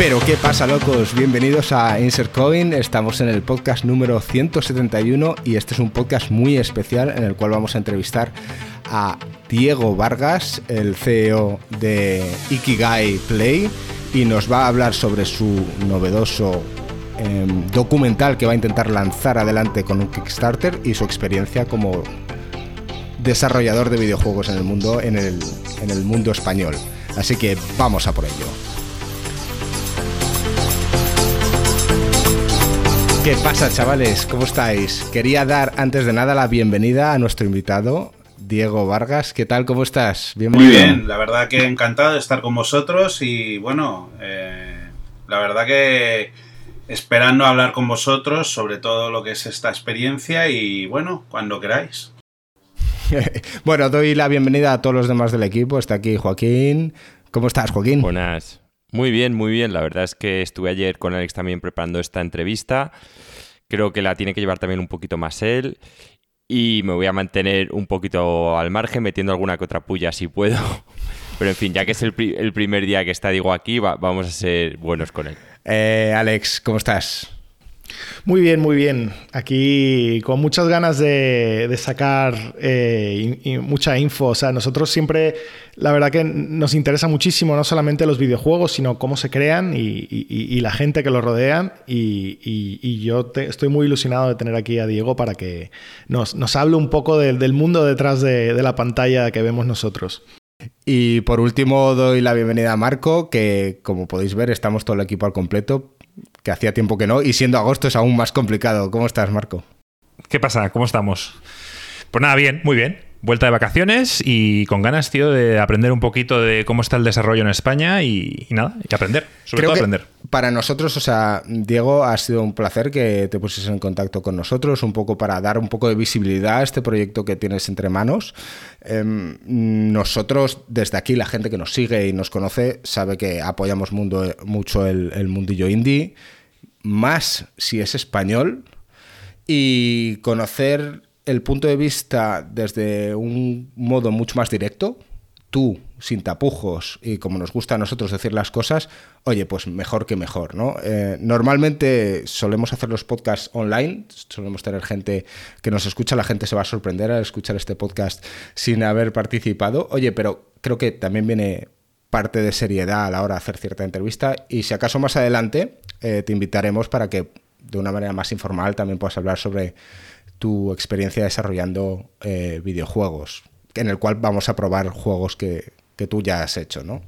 Pero ¿qué pasa locos? Bienvenidos a Insert Coin, estamos en el podcast número 171 y este es un podcast muy especial en el cual vamos a entrevistar a Diego Vargas, el CEO de Ikigai Play y nos va a hablar sobre su novedoso em, documental que va a intentar lanzar adelante con un Kickstarter y su experiencia como desarrollador de videojuegos en el mundo, en el, en el mundo español. Así que vamos a por ello. ¿Qué pasa, chavales? ¿Cómo estáis? Quería dar antes de nada la bienvenida a nuestro invitado, Diego Vargas. ¿Qué tal? ¿Cómo estás? Muy bien, la verdad que encantado de estar con vosotros y bueno, eh, la verdad que esperando hablar con vosotros sobre todo lo que es esta experiencia y bueno, cuando queráis. bueno, doy la bienvenida a todos los demás del equipo. Está aquí Joaquín. ¿Cómo estás, Joaquín? Buenas. Muy bien, muy bien. La verdad es que estuve ayer con Alex también preparando esta entrevista. Creo que la tiene que llevar también un poquito más él. Y me voy a mantener un poquito al margen, metiendo alguna que otra puya si puedo. Pero en fin, ya que es el, primer día que está Diego aquí, vamos a ser buenos con él. Eh, Alex, ¿cómo estás? Muy bien, muy bien. Aquí con muchas ganas de, sacar eh, mucha info. O sea, nosotros siempre, la verdad que nos interesa muchísimo no solamente los videojuegos, sino cómo se crean y, la gente que los rodean. Y, yo estoy muy ilusionado de tener aquí a Diego para que nos, hable un poco del, mundo detrás de, de la pantalla que vemos nosotros. Y por último doy la bienvenida a Marco, que como podéis ver estamos todo el equipo al completo que hacía tiempo que no, y siendo agosto es aún más complicado. ¿Cómo estás, Marco? ¿Qué pasa? ¿Cómo estamos? Pues nada, bien, muy bien. Vuelta de vacaciones y con ganas, tío, de aprender un poquito de cómo está el desarrollo en España y, nada, y aprender, sobre todo aprender. Para nosotros, o sea, Diego, ha sido un placer que te pusieses en contacto con nosotros, un poco para dar un poco de visibilidad a este proyecto que tienes entre manos. Em, nosotros, desde aquí, la gente que nos sigue y nos conoce, sabe que apoyamos mundo, mucho el, el mundillo indie, más si es español, y conocer el punto de vista desde un modo mucho más directo, tú, sin tapujos y como nos gusta a nosotros decir las cosas, oye, pues mejor que mejor, ¿no? Eh, normalmente solemos hacer los podcasts online, solemos tener gente que nos escucha, la gente se va a sorprender al escuchar este podcast sin haber participado, oye, pero creo que también viene parte de seriedad a la hora de hacer cierta entrevista y si acaso más adelante eh, te invitaremos para que de una manera más informal también puedas hablar sobre tu experiencia desarrollando eh, videojuegos, en el cual vamos a probar juegos que, tú ya has hecho, ¿no?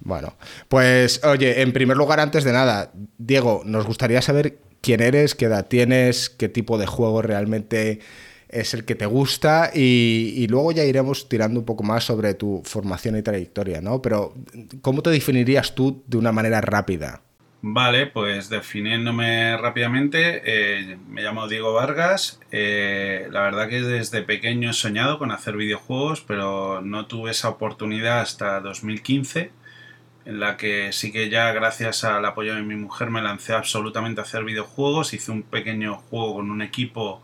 Bueno, pues oye, en primer lugar, antes de nada, Diego, nos gustaría saber quién eres, qué edad tienes, qué tipo de juego realmente es el que te gusta y, y, luego ya iremos tirando un poco más sobre tu formación y trayectoria, ¿no? Pero ¿cómo te definirías tú de una manera rápida? Vale, pues definiéndome rápidamente, eh, me llamo Diego Vargas. Eh, la verdad que desde pequeño he soñado con hacer videojuegos, pero no tuve esa oportunidad hasta 2015, en la que sí que ya gracias al apoyo de mi mujer me lancé absolutamente a hacer videojuegos. Hice un pequeño juego con un equipo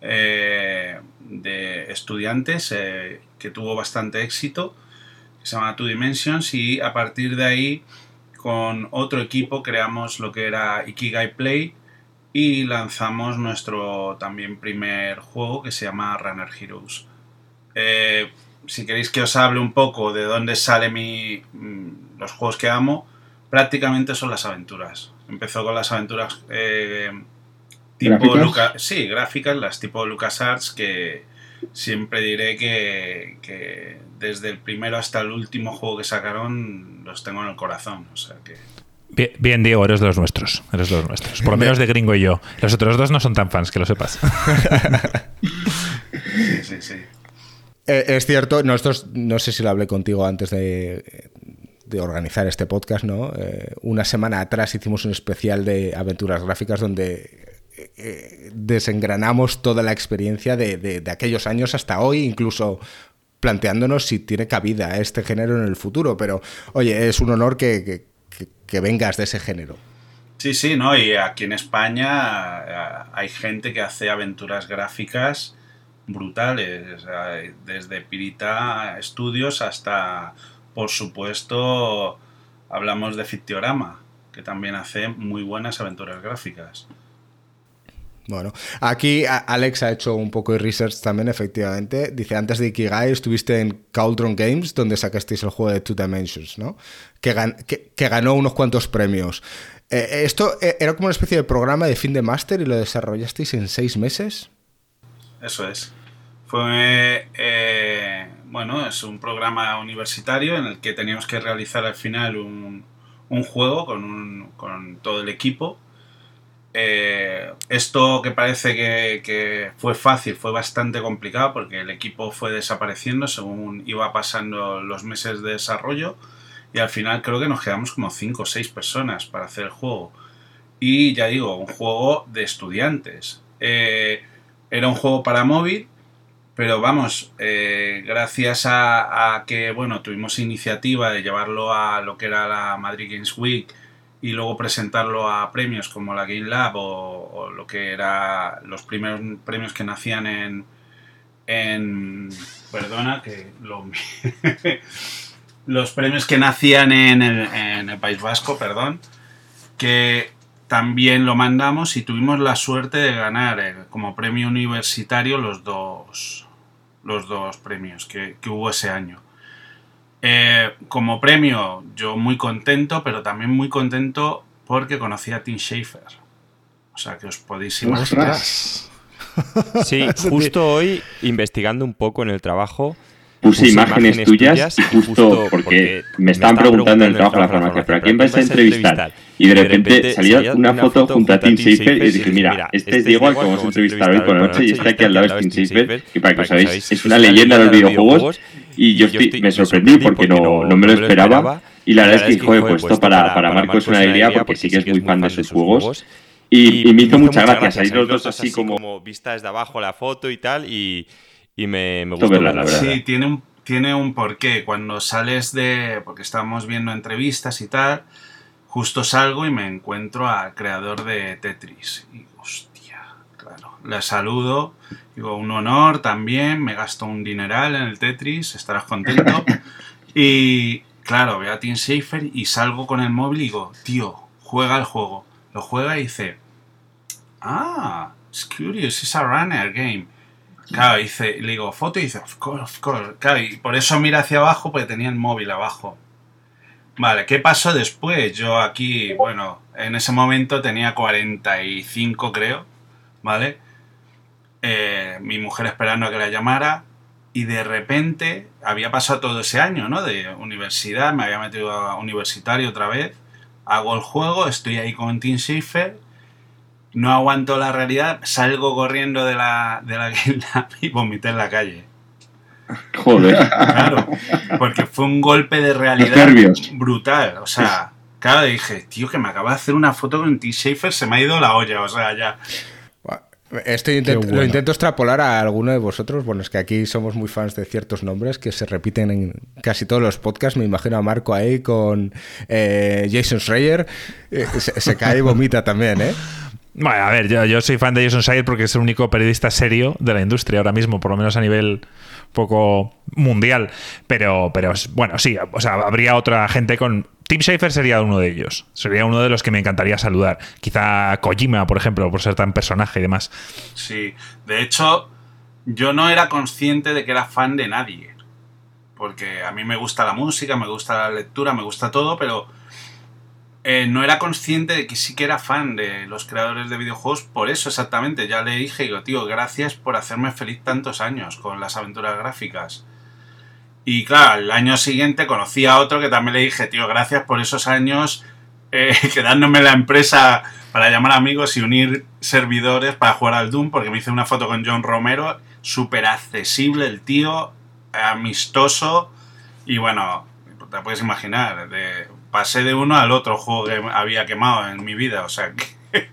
eh, de estudiantes que tuvo bastante éxito, que se llama Two Dimensions, y a partir de ahí con otro equipo creamos lo que era Ikigai Play y lanzamos nuestro también primer juego que se llama Runner Heroes. Eh, si queréis que os hable un poco de dónde salen mm, los juegos que amo, prácticamente son las aventuras. Empezó con las aventuras eh, tipo ¿Gráficas? sí, gráficas, las tipo LucasArts que siempre diré que, desde el primero hasta el último juego que sacaron los tengo en el corazón. O sea que... Bien, Diego, eres de los nuestros. Eres de los nuestros. Por lo menos de Gringo y yo. Los otros dos no son tan fans, que lo sepas. sí, sí, sí. Eh, es cierto, nosotros, no sé si lo hablé contigo antes de, organizar este podcast, ¿no? Eh, una semana atrás hicimos un especial de aventuras gráficas donde eh, desengranamos toda la experiencia de, aquellos años hasta hoy, incluso planteándonos si tiene cabida este género en el futuro. Pero, oye, es un honor que, vengas de ese género. Sí, sí, ¿no? Y aquí en España eh, hay gente que hace aventuras gráficas brutales, desde Pirita Studios hasta por supuesto, hablamos de Fictiorama, que también hace muy buenas aventuras gráficas. Bueno, aquí Alex ha hecho un poco de research también, efectivamente. Dice, antes de Ikigai estuviste en Cauldron Games, donde sacasteis el juego de Two Dimensions, ¿no? Que, ganó unos cuantos premios. Eh, ¿Esto eh, era como una especie de programa de fin de máster y lo desarrollasteis en seis meses? Eso es. Fue, eh, bueno, es un programa universitario en el que teníamos que realizar al final un, un juego con, un, con todo el equipo eh, esto que parece que, fue fácil fue bastante complicado porque el equipo fue desapareciendo según iba pasando los meses de desarrollo y al final creo que nos quedamos como 5 o 6 personas para hacer el juego. Y ya digo, un juego de estudiantes. Eh, era un juego para móvil, pero vamos, eh, gracias a, a, que bueno, tuvimos iniciativa de llevarlo a lo que era la Madrid Games Week y luego presentarlo a premios como la Game Lab o, lo que era los primeros premios que nacían en, en perdona que los premios que nacían en el, País Vasco perdón que también lo mandamos y tuvimos la suerte de ganar eh, como premio universitario los dos los dos premios que hubo ese año eh, como premio, yo muy contento, pero también muy contento porque conocí a Tim Schafer. O sea, que os podéis imaginar. Sí, justo hoy, investigando un poco en el trabajo, puse, imágenes, tuyas, y justo, porque, me estaban preguntando en el trabajo de la farmacia, pero ¿a quién vais a entrevistar? Y de repente salía una foto junto a Tim Schafer y dije, mira, este, este es Diego al que vamos a entrevistar hoy por la noche y está aquí al lado de Tim Schafer, y para que os sabéis, es una leyenda de los videojuegos y yo me sorprendí porque no, no me lo esperaba. Y la verdad es que, joder, pues esto para, para Marco es una alegría porque sí que es muy fan de sus juegos. Y, me hizo mucha gracia salir los dos así como... vista desde abajo la foto y tal y, y me, me gustó. Sí, tiene un, tiene un porqué. Cuando sales de... porque estábamos viendo entrevistas y tal, justo salgo y me encuentro al creador de Tetris. Y hostia, claro. Le saludo Digo, un honor también, me gasto un dineral en el Tetris, estarás contento. y claro, veo a Tim Schafer y salgo con el móvil y digo, tío, juega el juego. Lo juega y dice, ah, it's curious, it's a runner game. Claro, dice, le digo, foto y dice, of course, of course. Claro, y por eso mira hacia abajo porque tenía el móvil abajo. Vale, ¿qué pasó después? Yo aquí, bueno, en ese momento tenía 45 creo, ¿vale? Eh, mi mujer esperando a que la llamara y de repente había pasado todo ese año, ¿no? De universidad, me había metido a universitario otra vez, hago el juego, estoy ahí con Tim Schafer, no aguanto la realidad, salgo corriendo de la, de la y vomité en la calle. Joder. Claro, porque fue un golpe de realidad brutal. O sea, claro, dije, tío, que me acaba de hacer una foto con Tim Schafer, se me ha ido la olla. O sea, ya. Esto Lo intento extrapolar a alguno de vosotros. Bueno, es que aquí somos muy fans de ciertos nombres que se repiten en casi todos los podcasts. Me imagino a Marco ahí con eh, Jason Schreier. Eh, se, cae y vomita también, ¿eh? Bueno, a ver, yo, soy fan de Jason Schreier porque es el único periodista serio de la industria ahora mismo, por lo menos a nivel poco mundial. Pero, pero bueno, sí, o sea, habría otra gente con Tim Schafer sería uno de ellos. Sería uno de los que me encantaría saludar. Quizá Kojima, por ejemplo, por ser tan personaje y demás. Sí, de hecho, yo no era consciente de que era fan de nadie. Porque a mí me gusta la música, me gusta la lectura, me gusta todo, pero eh, no era consciente de que sí que era fan de los creadores de videojuegos. Por eso exactamente, ya le dije, digo, tío, gracias por hacerme feliz tantos años con las aventuras gráficas. Y claro, el año siguiente conocí a otro que también le dije, tío, gracias por esos años eh, quedándome la empresa para llamar amigos y unir servidores para jugar al Doom, porque me hice una foto con John Romero, súper accesible el tío, amistoso, y bueno, te puedes imaginar, de, pasé de uno al otro juego que había quemado en mi vida, o sea que...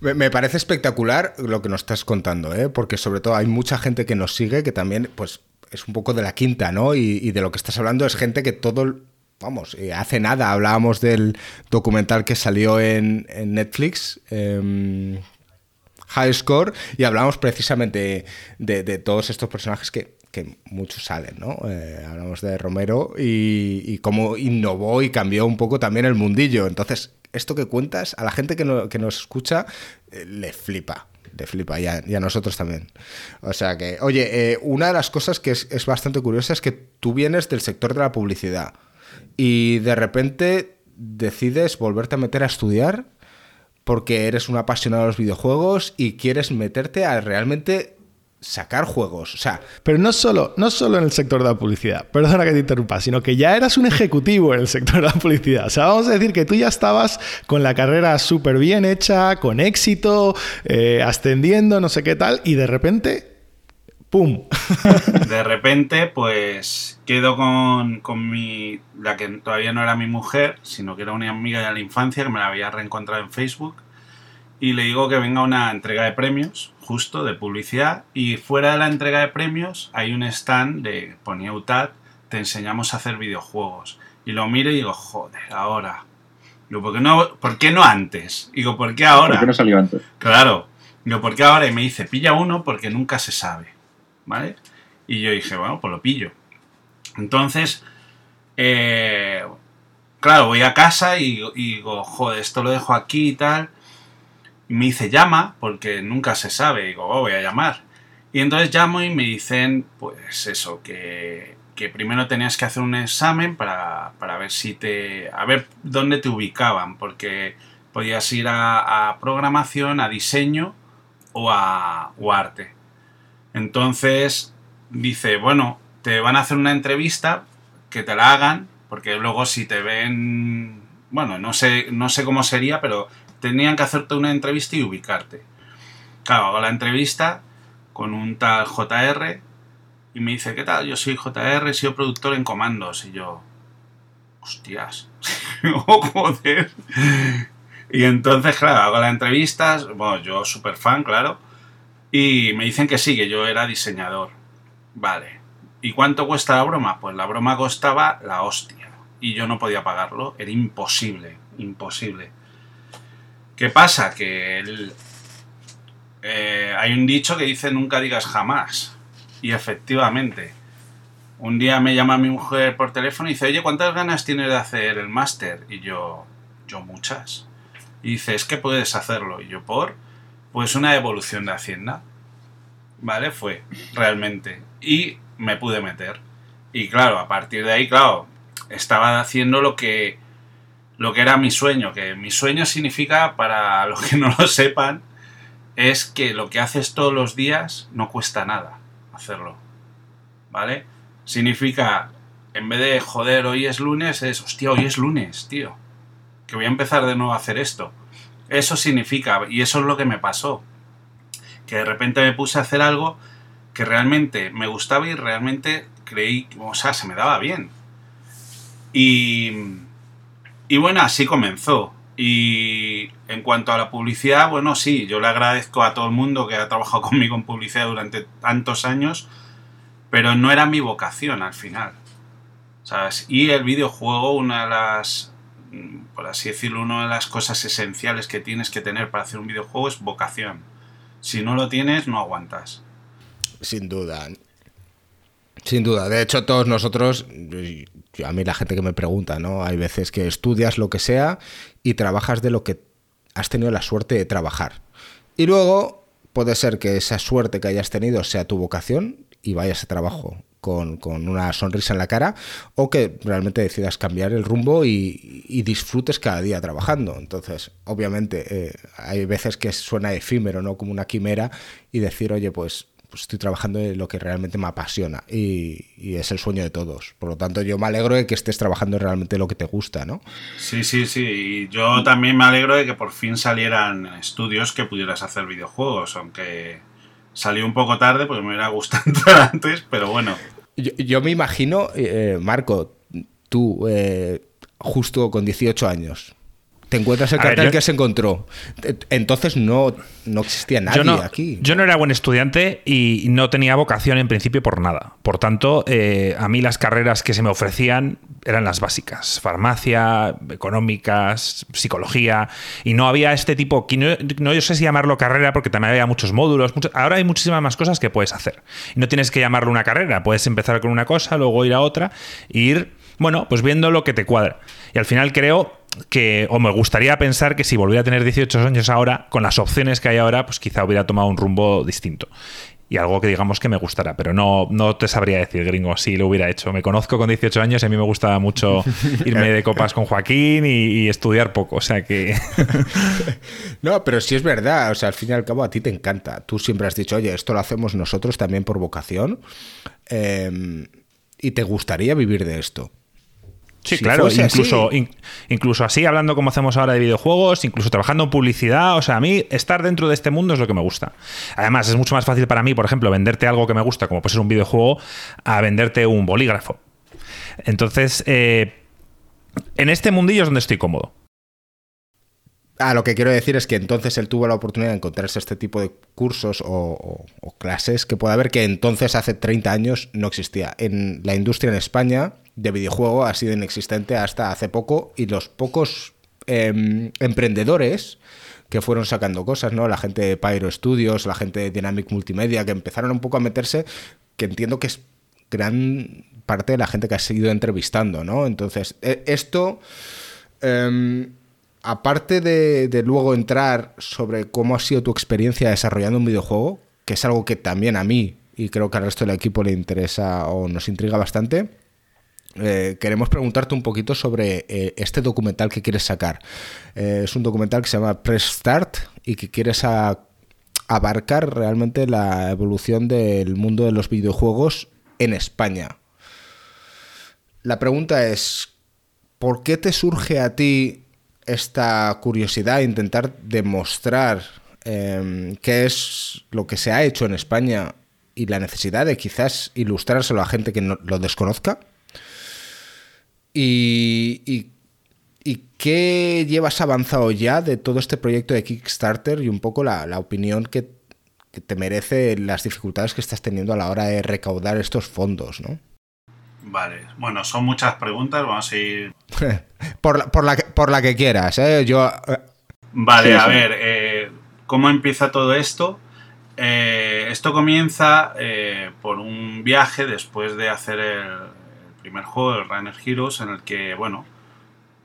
Me parece espectacular lo que nos estás contando, ¿eh? porque sobre todo hay mucha gente que nos sigue que también, pues es un poco de la quinta, ¿no? Y, de lo que estás hablando es gente que todo, vamos, eh, hace nada hablábamos del documental que salió en, Netflix. Em, High Score y hablábamos precisamente de, todos estos personajes que, que muchos salen, ¿no? Eh, hablamos de Romero y, cómo innovó y cambió un poco también el mundillo. Entonces, esto que cuentas, a la gente que, nos escucha, eh, le flipa. Le flipa y a, nosotros también. O sea que, oye, una de las cosas que es, es bastante curiosa es que tú vienes del sector de la publicidad y de repente decides volverte a meter a estudiar porque eres un apasionado de los videojuegos y quieres meterte a realmente sacar juegos. O sea. Pero no solo, no solo en el sector de la publicidad, perdona que te interrumpa, sino que ya eras un ejecutivo en el sector de la publicidad. O sea, vamos a decir que tú ya estabas con la carrera súper bien hecha, con éxito, eh, ascendiendo, no sé qué tal, y de repente ¡Pum! De repente, pues quedo con, con, mi. la que todavía no era mi mujer, sino que era una amiga de la infancia que me la había reencontrado en Facebook. Y le digo que venga una entrega de premios, justo de publicidad. Y fuera de la entrega de premios hay un stand de ponía UTAD, te enseñamos a hacer videojuegos. Y lo miro y digo, joder, ahora. Digo, ¿por qué no, ¿por qué no antes? Digo, ¿por qué ahora? ¿Por qué no salió antes? Claro. Digo, ¿por qué ahora? Y me dice, pilla uno porque nunca se sabe. ¿vale? Y yo dije, bueno, pues lo pillo. Entonces, eh, claro, voy a casa y, digo, joder, esto lo dejo aquí y tal. Me dice, llama, porque nunca se sabe. Digo, oh, voy a llamar. Y entonces llamo y me dicen, pues eso, que, que primero tenías que hacer un examen para, para, ver si te. a ver dónde te ubicaban, porque podías ir a, a programación, a diseño o a o arte. Entonces dice, bueno, te van a hacer una entrevista, que te la hagan, porque luego si te ven, bueno, no sé, no sé cómo sería, pero tenían que hacerte una entrevista y ubicarte. Claro, hago la entrevista con un tal JR y me dice, ¿qué tal? Yo soy JR, he sido productor en comandos. Y yo, hostias, oh, joder. Y entonces, claro, hago la entrevista, bueno, yo súper fan, claro y me dicen que sí, que yo era diseñador. Vale. ¿Y cuánto cuesta la broma? Pues la broma costaba la hostia. Y yo no podía pagarlo. Era imposible. Imposible. ¿Qué pasa? Que eh, hay un dicho que dice nunca digas jamás. Y efectivamente. Un día me llama mi mujer por teléfono y dice, oye, ¿cuántas ganas tienes de hacer el máster? Y yo, yo muchas. Y dice, es que puedes hacerlo. Y yo, ¿por? Pues una evolución de Hacienda. ¿Vale? Fue, realmente. Y me pude meter. Y claro, a partir de ahí, claro, estaba haciendo lo que, lo que era mi sueño. Que mi sueño significa, para los que no lo sepan, es que lo que haces todos los días no cuesta nada hacerlo. ¿Vale? Significa, en vez de joder, hoy es lunes, es hostia, hoy es lunes, tío. Que voy a empezar de nuevo a hacer esto. Eso significa, y eso es lo que me pasó, que de repente me puse a hacer algo que realmente me gustaba y realmente creí, o sea, se me daba bien. Y, y bueno, así comenzó. Y en cuanto a la publicidad, bueno, sí, yo le agradezco a todo el mundo que ha trabajado conmigo en publicidad durante tantos años, pero no era mi vocación al final. ¿Sabes? Y el videojuego, una de las Mm, por así decirlo, una de las cosas esenciales que tienes que tener para hacer un videojuego es vocación. Si no lo tienes, no aguantas. Sin duda. Sin duda. De hecho, todos nosotros, a mí la gente que me pregunta, ¿no? Hay veces que estudias lo que sea y trabajas de lo que has tenido la suerte de trabajar. Y luego puede ser que esa suerte que hayas tenido sea tu vocación y vayas a trabajo con, una sonrisa en la cara o que realmente decidas cambiar el rumbo y, disfrutes cada día trabajando. Entonces, obviamente, eh, hay veces que suena efímero, ¿no? Como una quimera y decir, oye, pues, pues estoy trabajando en lo que realmente me apasiona y, es el sueño de todos. Por lo tanto, yo me alegro de que estés trabajando realmente lo que te gusta, ¿no? Sí, sí, sí. Y yo también me alegro de que por fin salieran estudios que pudieras hacer videojuegos, aunque Salió un poco tarde porque me hubiera gustado entrar antes, pero bueno. Yo, me imagino, eh, Marco, tú, eh, justo con 18 años, te encuentras el cartel que se encontró. Entonces no, no existía nadie aquí. Yo no era buen estudiante y no tenía vocación en principio por nada. Por tanto, eh, a mí las carreras que se me ofrecían eran las básicas, farmacia, económicas, psicología, y no había este tipo, no, no yo sé si llamarlo carrera porque también había muchos módulos, ahora hay muchísimas más cosas que puedes hacer. Y no tienes que llamarlo una carrera, puedes empezar con una cosa, luego ir a otra, e ir, bueno, pues viendo lo que te cuadra. Y al final creo que, o me gustaría pensar que si volviera a tener 18 años ahora, con las opciones que hay ahora, pues quizá hubiera tomado un rumbo distinto y algo que digamos que me gustará, pero no, no te sabría decir, gringo, si lo hubiera hecho. Me conozco con 18 años y a mí me gustaba mucho irme de copas con Joaquín y, estudiar poco, o sea que... no, pero sí es verdad, o sea, al fin y al cabo a ti te encanta. Tú siempre has dicho, oye, esto lo hacemos nosotros también por vocación em, y te gustaría vivir de esto. Sí, claro, incluso, incluso así, hablando como hacemos ahora de videojuegos, incluso trabajando en publicidad, o sea, a mí estar dentro de este mundo es lo que me gusta. Además, es mucho más fácil para mí, por ejemplo, venderte algo que me gusta, como puede ser un videojuego, a venderte un bolígrafo. Entonces, eh, en este mundillo es donde estoy cómodo. Ah, lo que quiero decir es que entonces él tuvo la oportunidad de encontrarse este tipo de cursos o, clases que puede haber que entonces hace 30 años no existía. En la industria en España de videojuego ha sido inexistente hasta hace poco y los pocos em, emprendedores que fueron sacando cosas, ¿no? La gente de Pyro Studios, la gente de Dynamic Multimedia, que empezaron un poco a meterse, que entiendo que es gran parte de la gente que ha seguido entrevistando, ¿no? Entonces, e, esto, em, aparte de, luego entrar sobre cómo ha sido tu experiencia desarrollando un videojuego, que es algo que también a mí y creo que al resto del equipo le interesa o nos intriga bastante, eh, queremos preguntarte un poquito sobre eh, este documental que quieres sacar. Eh, es un documental que se llama Press Start y que quieres abarcar realmente la evolución del mundo de los videojuegos en España. La pregunta es, ¿por qué te surge a ti esta curiosidad intentar demostrar em, qué es lo que se ha hecho en España y la necesidad de quizás ilustrárselo a gente que no lo desconozca? ¿Y, qué llevas avanzado ya de todo este proyecto de Kickstarter y un poco la, opinión que, te merece las dificultades que estás teniendo a la hora de recaudar estos fondos, ¿no? Vale, bueno, son muchas preguntas, vamos a ir... por, la, por, la, que, por la que quieras, ¿eh? Yo... Eh, vale, a ver, eh, ¿cómo empieza todo esto? Eh, esto comienza por un viaje después de hacer el, primer juego, el Runner Heroes, en el que, bueno,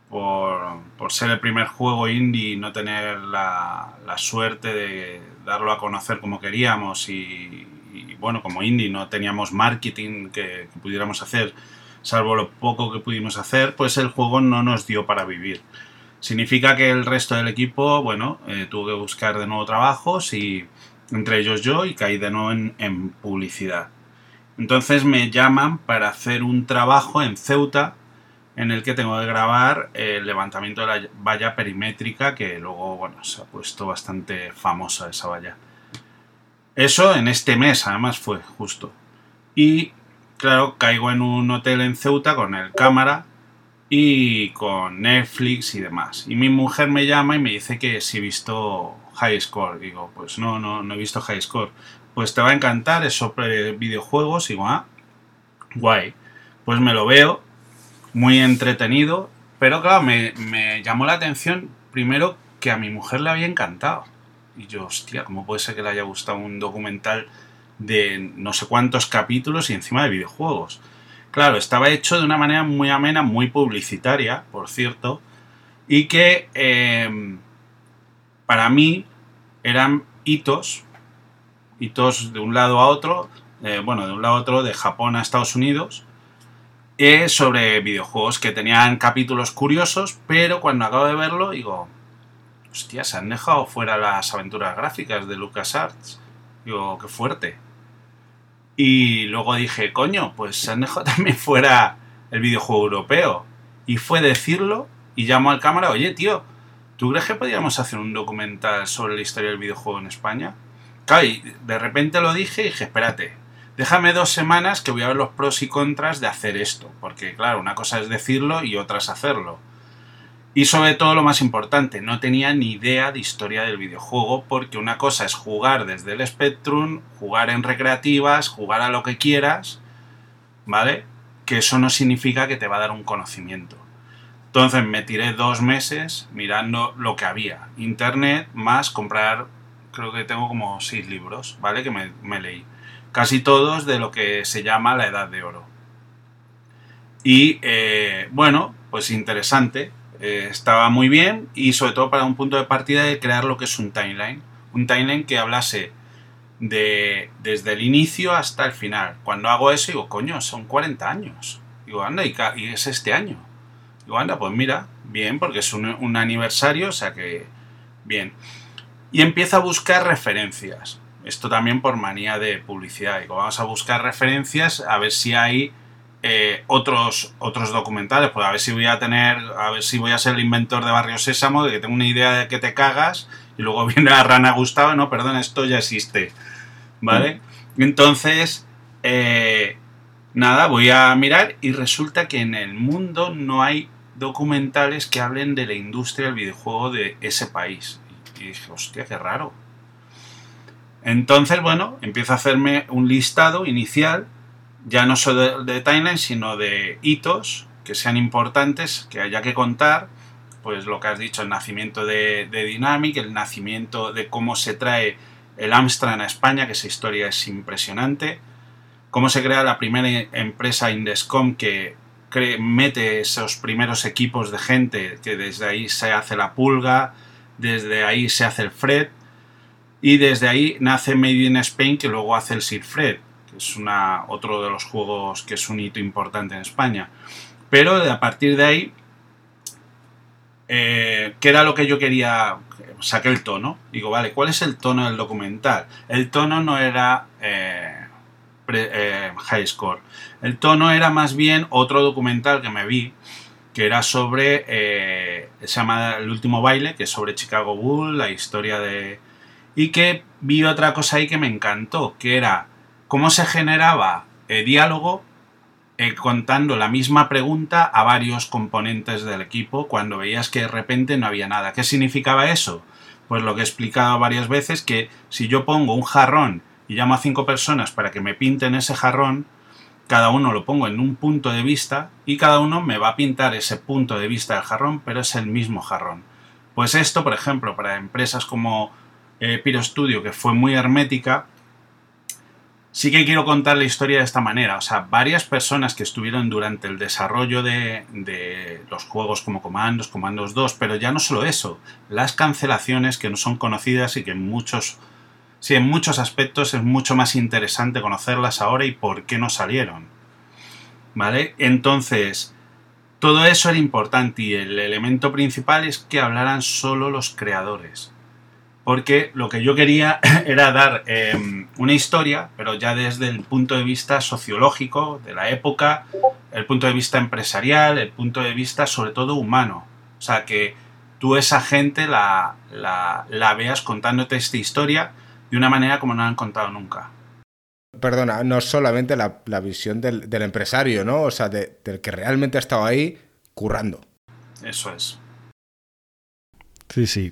por, ser el primer juego indie y no tener la, suerte de darlo a conocer como queríamos y, bueno, como indie no teníamos marketing que, pudiéramos hacer, salvo lo poco que pudimos hacer, pues el juego no nos dio para vivir. Significa que el resto del equipo, bueno, eh, tuvo que buscar de nuevo trabajos y entre ellos yo y caí de nuevo en publicidad. Entonces me llaman para hacer un trabajo en Ceuta en el que tengo que grabar el levantamiento de la valla perimétrica que luego, bueno, se ha puesto bastante famosa esa valla. Eso en este mes además fue justo. Y claro, caigo en un hotel en Ceuta con el cámara y con Netflix y demás. Y mi mujer me llama y me dice que si he visto High Score. Digo, pues no, no, no he visto High Score pues te va a encantar, es sobre videojuegos y ah, guay. Pues me lo veo, muy entretenido, pero claro, me, me, llamó la atención primero que a mi mujer le había encantado. Y yo, hostia, ¿cómo puede ser que le haya gustado un documental de no sé cuántos capítulos y encima de videojuegos? Claro, estaba hecho de una manera muy amena, muy publicitaria, por cierto, y que eh, para mí eran hitos hitos de un lado a otro, eh, bueno, de un lado a otro, de Japón a Estados Unidos, eh, sobre videojuegos que tenían capítulos curiosos, pero cuando acabo de verlo digo, hostia, se han dejado fuera las aventuras gráficas de LucasArts. Digo, qué fuerte. Y luego dije, coño, pues se han dejado también fuera el videojuego europeo. Y fue decirlo y llamo al cámara, oye, tío, ¿tú crees que podríamos hacer un documental sobre la historia del videojuego en España? Claro, y de repente lo dije y dije, espérate, déjame dos semanas que voy a ver los pros y contras de hacer esto. Porque, claro, una cosa es decirlo y otra es hacerlo. Y sobre todo lo más importante, no tenía ni idea de historia del videojuego porque una cosa es jugar desde el Spectrum, jugar en recreativas, jugar a lo que quieras, ¿vale? que eso no significa que te va a dar un conocimiento. Entonces me tiré dos meses mirando lo que había. Internet más comprar, creo que tengo como seis libros, ¿vale? Que me, leí. Casi todos de lo que se llama la Edad de Oro. Y eh, bueno, pues interesante. Eh, estaba muy bien y sobre todo para un punto de partida de crear lo que es un timeline. Un timeline que hablase de, desde el inicio hasta el final. Cuando hago eso digo, coño, son 40 años. Digo, anda, y es este año. Digo, anda, pues mira, bien, porque es un, aniversario, o sea que bien. Y empieza a buscar referencias. Esto también por manía de publicidad. Digo, vamos a buscar referencias a ver si hay eh, otros, otros documentales. Pues a ver si voy a tener, a ver si voy a ser el inventor de Barrio Sésamo, de que tengo una idea de que te cagas, y luego viene la rana Gustavo, no, perdón, esto ya existe. ¿Vale? Mm. Entonces, eh, nada, voy a mirar y resulta que en el mundo no hay documentales que hablen de la industria del videojuego de ese país. Y dije, hostia, qué raro. Entonces, bueno, empiezo a hacerme un listado inicial, ya no solo de, timeline, sino de hitos que sean importantes, que haya que contar, pues lo que has dicho, el nacimiento de, de Dynamic, el nacimiento de cómo se trae el Amstrad a España, que esa historia es impresionante, cómo se crea la primera empresa Indescom que mete esos primeros equipos de gente, que desde ahí se hace la pulga, desde ahí se hace el Fred, y desde ahí nace Made in Spain, que luego hace el Sir Fred, es una, otro de los juegos que es un hito importante en España. Pero a partir de ahí, eh, ¿qué era lo que yo quería? Saqué el tono. Digo, vale, ¿cuál es el tono del documental? El tono no era eh, eh, high score. El tono era más bien otro documental que me vi, que era sobre, eh, se llama El último baile, que es sobre Chicago Bull, la historia de... Y que vi otra cosa ahí que me encantó, que era cómo se generaba el eh, diálogo contando la misma pregunta a varios componentes del equipo cuando veías que de repente no había nada. ¿Qué significaba eso? Pues lo que he explicado varias veces, que si yo pongo un jarrón y llamo a cinco personas para que me pinten ese jarrón, cada uno lo pongo en un punto de vista y cada uno me va a pintar ese punto de vista del jarrón, pero es el mismo jarrón. Pues esto, por ejemplo, para empresas como eh, Piro Studio, que fue muy hermética, sí que quiero contar la historia de esta manera. O sea, varias personas que estuvieron durante el desarrollo de, de, los juegos como Comandos, Comandos 2, pero ya no solo eso, las cancelaciones que no son conocidas y que muchos Sí, en muchos aspectos es mucho más interesante conocerlas ahora y por qué no salieron. ¿Vale? Entonces, todo eso era importante y el elemento principal es que hablaran solo los creadores. Porque lo que yo quería era dar em, una historia, pero ya desde el punto de vista sociológico de la época, el punto de vista empresarial, el punto de vista sobre todo humano. O sea, que tú esa gente la, la, la veas contándote esta historia de una manera como no han contado nunca. Perdona, no solamente la, visión del, empresario, ¿no? O sea, del que realmente ha estado ahí currando. Eso es. Sí, sí.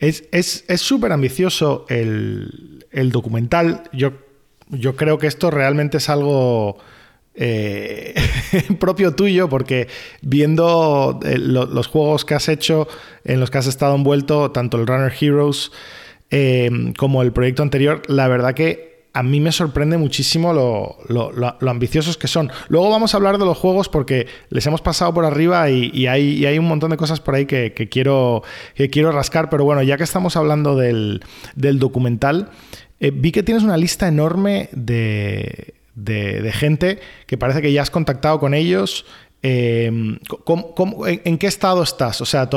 Es súper ambicioso el, documental. Yo, yo creo que esto realmente es algo eh, propio tuyo, porque viendo eh, los juegos que has hecho, en los que has estado envuelto, tanto el Runner Heroes, Em, como el proyecto anterior, la verdad que a mí me sorprende muchísimo lo, ambiciosos que son. Luego vamos a hablar de los juegos porque les hemos pasado por arriba y, hay, un montón de cosas por ahí que, quiero, que quiero rascar, pero bueno, ya que estamos hablando del, documental, eh, vi que tienes una lista enorme de, de, gente que parece que ya has contactado con ellos. Em, en, qué estado estás? O sea,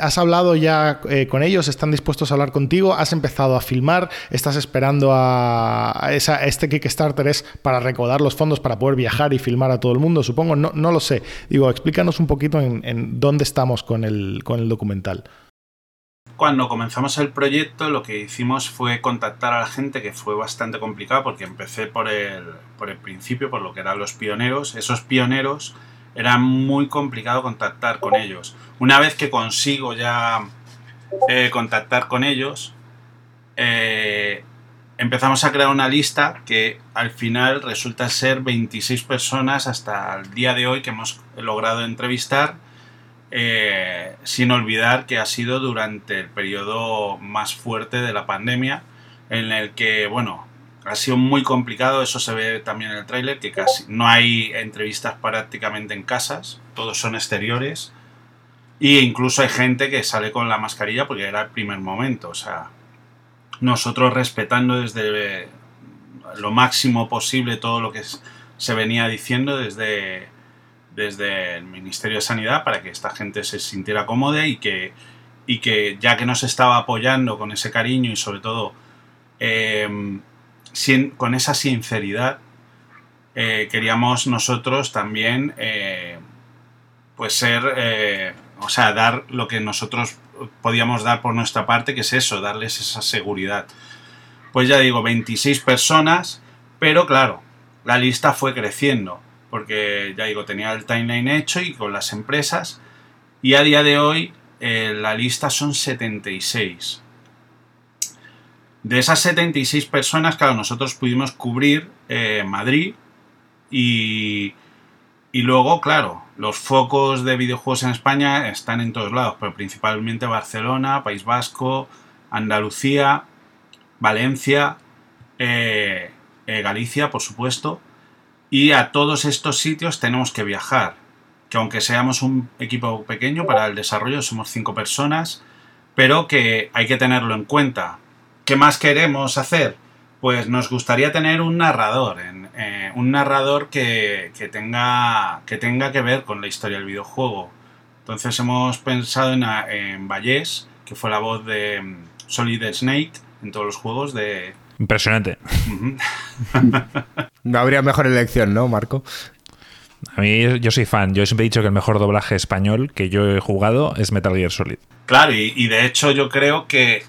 ¿has hablado ya eh, con ellos? ¿Están dispuestos a hablar contigo? ¿Has empezado a filmar? ¿Estás esperando a, este Kickstarter? ¿Es para recaudar los fondos para poder viajar y filmar a todo el mundo? Supongo, no, lo sé. Digo, explícanos un poquito en, dónde estamos con el, con el documental. Cuando comenzamos el proyecto, lo que hicimos fue contactar a la gente, que fue bastante complicado porque empecé por el, por el principio, por lo que eran los pioneros. Esos pioneros era muy complicado contactar con ellos. Una vez que consigo ya eh, contactar con ellos, eh, empezamos a crear una lista que al final resulta ser 26 personas hasta el día de hoy que hemos logrado entrevistar, eh, sin olvidar que ha sido durante el periodo más fuerte de la pandemia, en el que, bueno, ha sido muy complicado, eso se ve también en el tráiler, que casi no hay entrevistas prácticamente en casas, todos son exteriores, e incluso hay gente que sale con la mascarilla porque era el primer momento, o sea, nosotros respetando desde lo máximo posible todo lo que se venía diciendo desde, desde el Ministerio de Sanidad para que esta gente se sintiera cómoda y que, y que ya que nos estaba apoyando con ese cariño y sobre todo em, con esa sinceridad, eh, queríamos nosotros también eh, pues ser, eh, o sea, dar lo que nosotros podíamos dar por nuestra parte, que es eso, darles esa seguridad. Pues ya digo, 26 personas, pero claro, la lista fue creciendo, porque ya digo, tenía el timeline hecho y con las empresas, y a día de hoy la lista son 76. De esas 76 personas, claro, nosotros pudimos cubrir eh, Madrid y, y luego, claro, los focos de videojuegos en España están en todos lados, pero principalmente Barcelona, País Vasco, Andalucía, Valencia, eh, eh, Galicia, por supuesto. Y a todos estos sitios tenemos que viajar. Que aunque seamos un equipo pequeño para el desarrollo, somos cinco personas, pero que hay que tenerlo en cuenta. ¿Qué más queremos hacer? Pues nos gustaría tener un narrador, eh, un narrador que, tenga, que tenga que ver con la historia del videojuego. Entonces hemos pensado en, en Vallés, que fue la voz de mm, Solid Snake en todos los juegos de... Impresionante. no habría mejor elección, ¿no, Marco? A mí yo soy fan. Yo siempre he dicho que el mejor doblaje español que yo he jugado es Metal Gear Solid. Claro, y de hecho yo creo que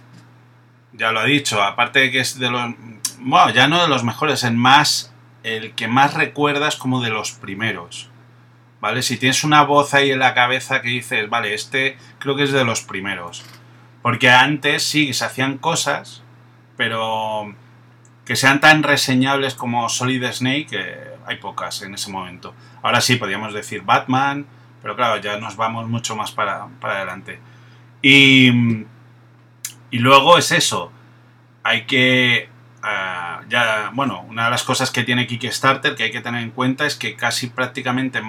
ya lo ha dicho, aparte de que es de los bueno, ya no de los mejores, en más, el que más recuerdas como de los primeros. ¿Vale? Si tienes una voz ahí en la cabeza que dices, vale, este creo que es de los primeros. Porque antes sí, se hacían cosas, pero que sean tan reseñables como Solid Snake, hay pocas en ese momento. Ahora sí, podríamos decir Batman, pero claro, ya nos vamos mucho más para, para adelante. Y, y luego es eso, hay que Ah, ya, bueno, una de las cosas que tiene Kickstarter que hay que tener en cuenta es que casi prácticamente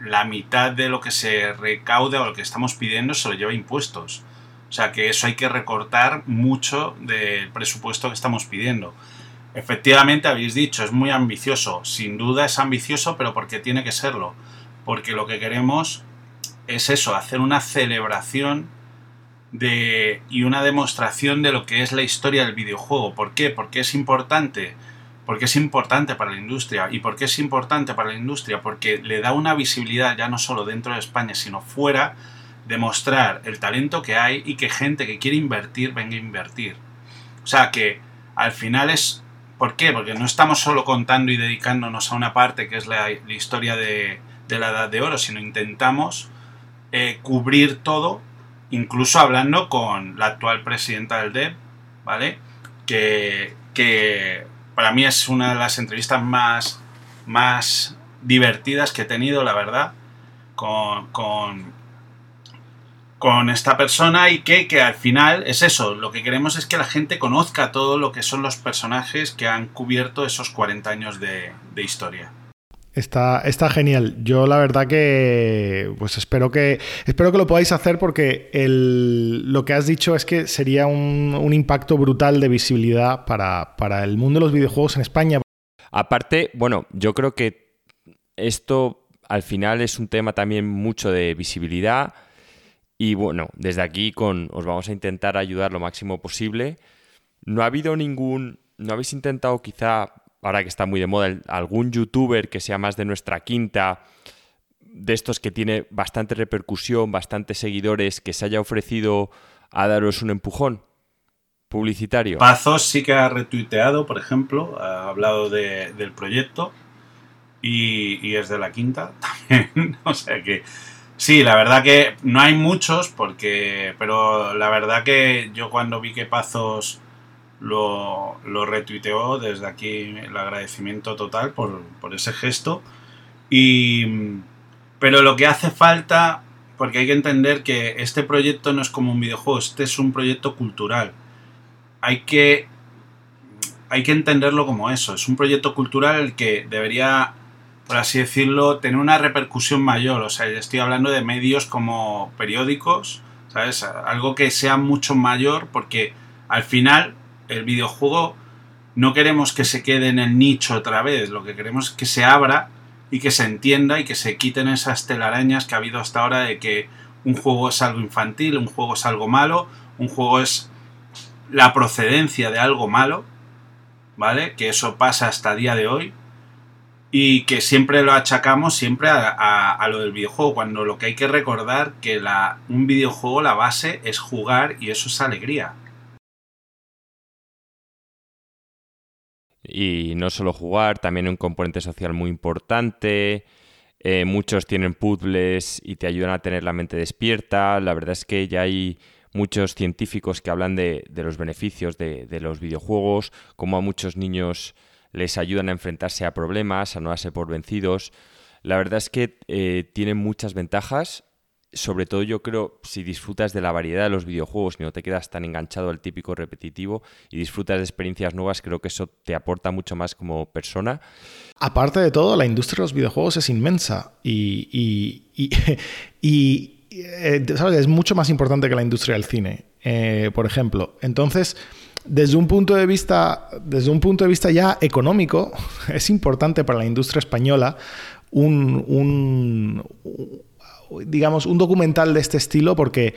la mitad de lo que se recaude o lo que estamos pidiendo se lo lleva impuestos. O sea que eso hay que recortar mucho del presupuesto que estamos pidiendo. Efectivamente, habéis dicho, es muy ambicioso. Sin duda es ambicioso, pero porque tiene que serlo. Porque lo que queremos es eso, hacer una celebración de, y una demostración de lo que es la historia del videojuego. ¿Por qué? Porque es importante. Porque es importante para la industria. ¿Y por qué es importante para la industria? Porque le da una visibilidad ya no solo dentro de España, sino fuera, demostrar el talento que hay y que gente que quiere invertir venga a invertir. O sea que al final es... ¿Por qué? Porque no estamos solo contando y dedicándonos a una parte que es la, historia de, la Edad de Oro, sino intentamos eh, cubrir todo incluso hablando con la actual presidenta del DEP, ¿vale? Que, que para mí es una de las entrevistas más, más divertidas que he tenido, la verdad, con, con, con esta persona y que, que, al final es eso, lo que queremos es que la gente conozca todo lo que son los personajes que han cubierto esos 40 años de, de historia. Está, está genial. Yo la verdad que pues espero que espero que lo podáis hacer porque lo que has dicho es que sería un, impacto brutal de visibilidad para, para, el mundo de los videojuegos en España. Aparte, bueno, yo creo que esto al final es un tema también mucho de visibilidad y bueno, desde aquí con, os vamos a intentar ayudar lo máximo posible. No ha habido ningún, no habéis intentado quizá ahora que está muy de moda, algún youtuber que sea más de nuestra quinta, de estos que tiene bastante repercusión, bastantes seguidores, que se haya ofrecido a daros un empujón publicitario? Pazos sí que ha retuiteado, por ejemplo, ha hablado del proyecto y, es de la quinta también. o sea que sí, la verdad que no hay muchos, porque, pero la verdad que yo cuando vi que Pazos lo, lo retuiteó. Desde aquí el agradecimiento total por, por ese gesto. Y, pero lo que hace falta, porque hay que entender que este proyecto no es como un videojuego, este es un proyecto cultural. Hay que, hay que entenderlo como eso, es un proyecto cultural que debería, por así decirlo, tener una repercusión mayor. O sea, estoy hablando de medios como periódicos, ¿sabes? Algo que sea mucho mayor porque al final el videojuego no queremos que se quede en el nicho otra vez, lo que queremos es que se abra y que se entienda y que se quiten esas telarañas que ha habido hasta ahora de que un juego es algo infantil, un juego es algo malo, un juego es la procedencia de algo malo, ¿vale? Que eso pasa hasta el día de hoy y que siempre lo achacamos siempre a, lo del videojuego, cuando lo que hay que recordar que la, un videojuego, la base es jugar y eso es alegría. Y no solo jugar, también un componente social muy importante. Eh, muchos tienen puzzles y te ayudan a tener la mente despierta. La verdad es que ya hay muchos científicos que hablan de, los beneficios de, los videojuegos, como a muchos niños les ayudan a enfrentarse a problemas, a no darse por vencidos. La verdad es que eh, tienen muchas ventajas sobre todo yo creo, si disfrutas de la variedad de los videojuegos y no te quedas tan enganchado al típico repetitivo y disfrutas de experiencias nuevas, creo que eso te aporta mucho más como persona. Aparte de todo, la industria de los videojuegos es inmensa y, eh, es mucho más importante que la industria del cine, eh, por ejemplo. Entonces, desde un punto de vista, desde un punto de vista ya económico, es importante para la industria española un digamos, un documental de este estilo porque,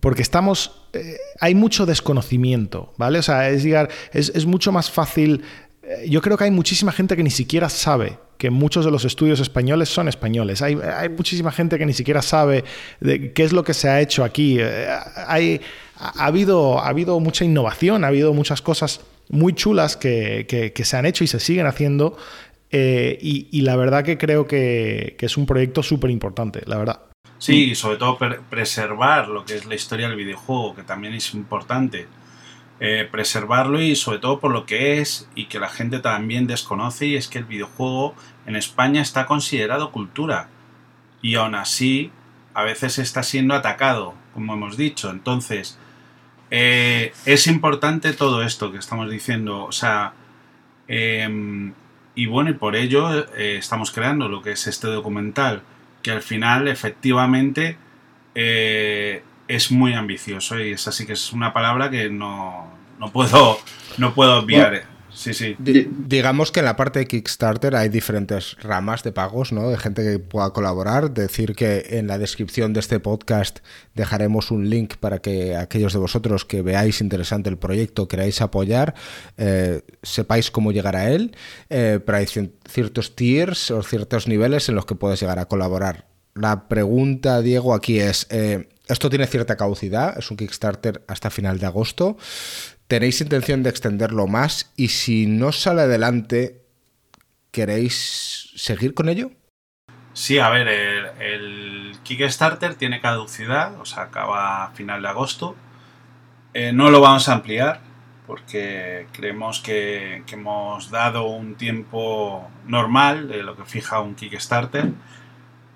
porque estamos, eh, hay mucho desconocimiento, ¿vale? O sea, es, llegar, es, mucho más fácil, eh, yo creo que hay muchísima gente que ni siquiera sabe que muchos de los estudios españoles son españoles. Hay, muchísima gente que ni siquiera sabe de qué es lo que se ha hecho aquí. Eh, hay, ha, habido, ha habido mucha innovación, ha habido muchas cosas muy chulas que, se han hecho y se siguen haciendo. y, la verdad que creo que, que es un proyecto súper importante, la verdad. Sí, y sobre todo preservar lo que es la historia del videojuego, que también es importante. Eh, preservarlo y sobre todo por lo que es y que la gente también desconoce y es que el videojuego en España está considerado cultura y aún así a veces está siendo atacado, como hemos dicho. Entonces, eh, es importante todo esto que estamos diciendo, o sea, em, y bueno, y por ello eh, estamos creando lo que es este documental que al final efectivamente eh, es muy ambicioso y es así que es una palabra que no, puedo, no puedo obviar. Sí, sí. digamos que en la parte de Kickstarter hay diferentes ramas de pagos, ¿no? De gente que pueda colaborar. Decir que en la descripción de este podcast dejaremos un link para que aquellos de vosotros que veáis interesante el proyecto, queráis apoyar, eh, sepáis cómo llegar a él. Eh, pero hay ciertos tiers o ciertos niveles en los que puedes llegar a colaborar. La pregunta, Diego, aquí es, eh, esto tiene cierta caducidad, es un Kickstarter hasta final de agosto. ¿Tenéis intención de extenderlo más? Y si no sale adelante, ¿queréis seguir con ello? Sí, a ver, el, Kickstarter tiene caducidad, o sea, acaba a final de agosto. Eh, no lo vamos a ampliar porque creemos que, hemos dado un tiempo normal de lo que fija un Kickstarter.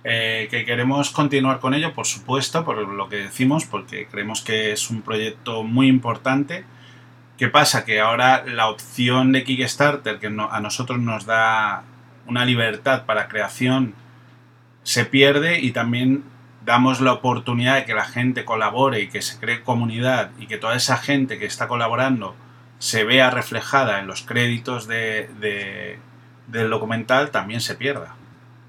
Eh, que queremos continuar con ello, por supuesto, por lo que decimos, porque creemos que es un proyecto muy importante ¿Qué pasa? Que ahora la opción de Kickstarter, que a nosotros nos da una libertad para creación, se pierde y también damos la oportunidad de que la gente colabore y que se cree comunidad y que toda esa gente que está colaborando se vea reflejada en los créditos de, del documental también se pierda.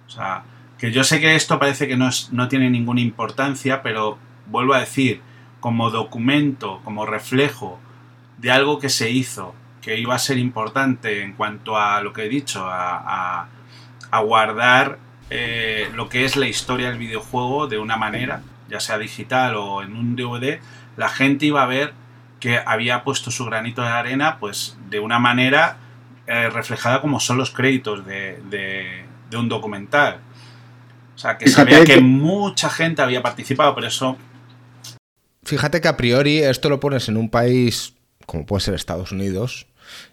O sea, que yo sé que esto parece que no, no tiene ninguna importancia, pero vuelvo a decir, como documento, como reflejo de algo que se hizo, que iba a ser importante en cuanto a lo que he dicho, a, guardar eh, lo que es la historia del videojuego de una manera, ya sea digital o en un DVD, la gente iba a ver que había puesto su granito de arena pues de una manera eh, reflejada como son los créditos de, de, un documental. O sea, que sabía que mucha gente había participado, pero eso... Fíjate que a priori esto lo pones en un país como puede ser Estados Unidos,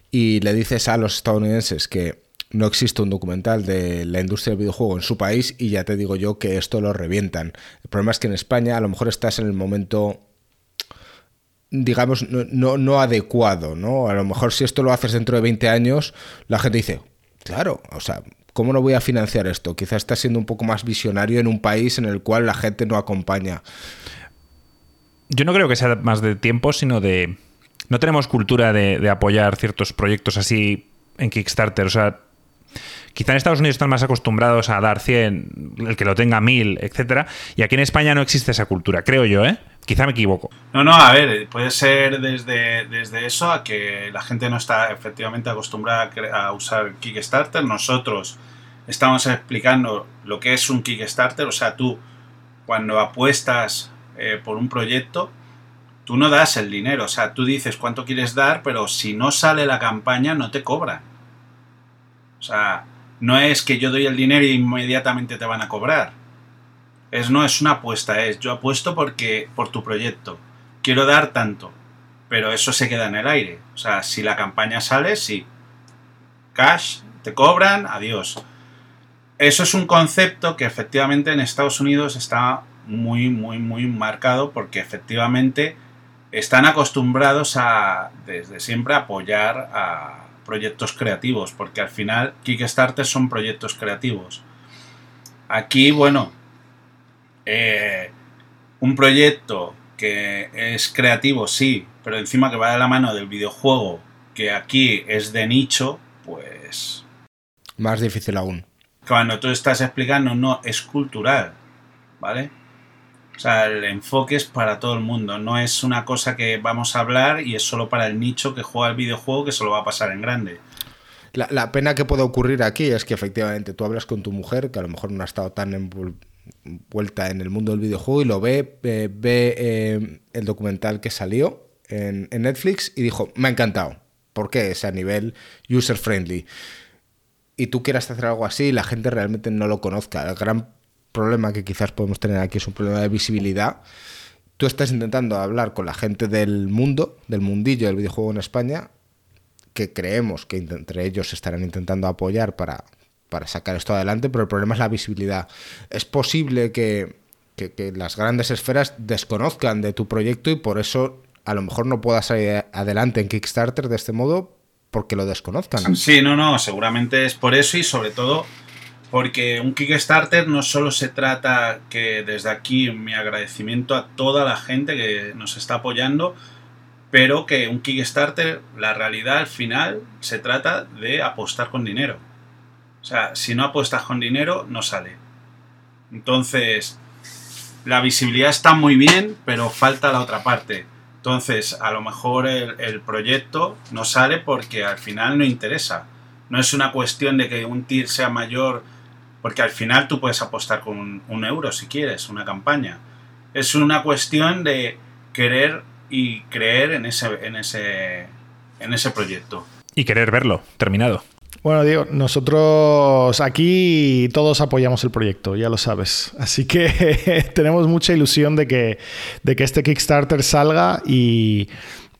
y le dices a los estadounidenses que no existe un documental de la industria del videojuego en su país y ya te digo yo que esto lo revientan. El problema es que en España a lo mejor estás en el momento digamos, no, no, adecuado, ¿no? A lo mejor si esto lo haces dentro de 20 años, la gente dice, claro, o sea, ¿cómo no voy a financiar esto? Quizás estás siendo un poco más visionario en un país en el cual la gente no acompaña. Yo no creo que sea más de tiempo, sino de... No tenemos cultura de, de apoyar ciertos proyectos así en Kickstarter. O sea, Quizá en Estados Unidos están más acostumbrados a dar 100, el que lo tenga 1000, etcétera, y aquí en España no existe esa cultura, creo yo, ¿eh? Quizá me equivoco. No, no, a ver, puede ser desde, desde eso a que la gente no está efectivamente acostumbrada a, usar Kickstarter. Nosotros estamos explicando lo que es un Kickstarter, o sea, tú cuando apuestas eh, por un proyecto, tú no das el dinero, o sea, tú dices cuánto quieres dar, pero si no sale la campaña no te cobran. O sea, no es que yo doy el dinero y inmediatamente te van a cobrar. Es no es una apuesta, es yo apuesto porque por tu proyecto. Quiero dar tanto, pero eso se queda en el aire. O sea, si la campaña sale, sí. Cash, te cobran, adiós. Eso es un concepto que efectivamente en Estados Unidos está muy, muy, muy marcado porque efectivamente están acostumbrados a, desde siempre, apoyar a, proyectos creativos, porque al final Kickstarter son proyectos creativos. Aquí, bueno, eh, un proyecto que es creativo, sí, pero encima que va de la mano del videojuego, que aquí es de nicho, pues... Más difícil aún. Cuando tú estás explicando, no, es cultural, ¿vale? O sea, el enfoque es para todo el mundo, no es una cosa que vamos a hablar y es solo para el nicho que juega el videojuego que se lo va a pasar en grande. La, pena que puede ocurrir aquí es que efectivamente tú hablas con tu mujer, que a lo mejor no ha estado tan envuelta en el mundo del videojuego y lo ve, ve eh, el documental que salió en, Netflix y dijo, me ha encantado. ¿Por qué? Es a nivel user friendly. Y tú quieras hacer algo así y la gente realmente no lo conozca. El gran problema que quizás podemos tener aquí es un problema de visibilidad. Tú estás intentando hablar con la gente del mundo, del mundillo del videojuego en España, que creemos que entre ellos estarán intentando apoyar para, para sacar esto adelante, pero el problema es la visibilidad. Es posible que, que, las grandes esferas desconozcan de tu proyecto y por eso a lo mejor no puedas salir adelante en Kickstarter de este modo porque lo desconozcan. Sí, no, no, seguramente es por eso y sobre todo porque un Kickstarter no solo se trata que desde aquí mi agradecimiento a toda la gente que nos está apoyando, pero que un Kickstarter, la realidad al final, se trata de apostar con dinero. O sea, si no apuestas con dinero, no sale. Entonces, la visibilidad está muy bien, pero falta la otra parte. Entonces, a lo mejor el, el proyecto no sale porque al final no interesa. No es una cuestión de que un TIR sea mayor porque al final tú puedes apostar con un, euro si quieres, una campaña. Es una cuestión de querer y creer en ese, en ese, en ese proyecto. Y querer verlo terminado. Bueno, Diego, nosotros aquí todos apoyamos el proyecto, ya lo sabes. Así que tenemos mucha ilusión de que, de que este Kickstarter salga y,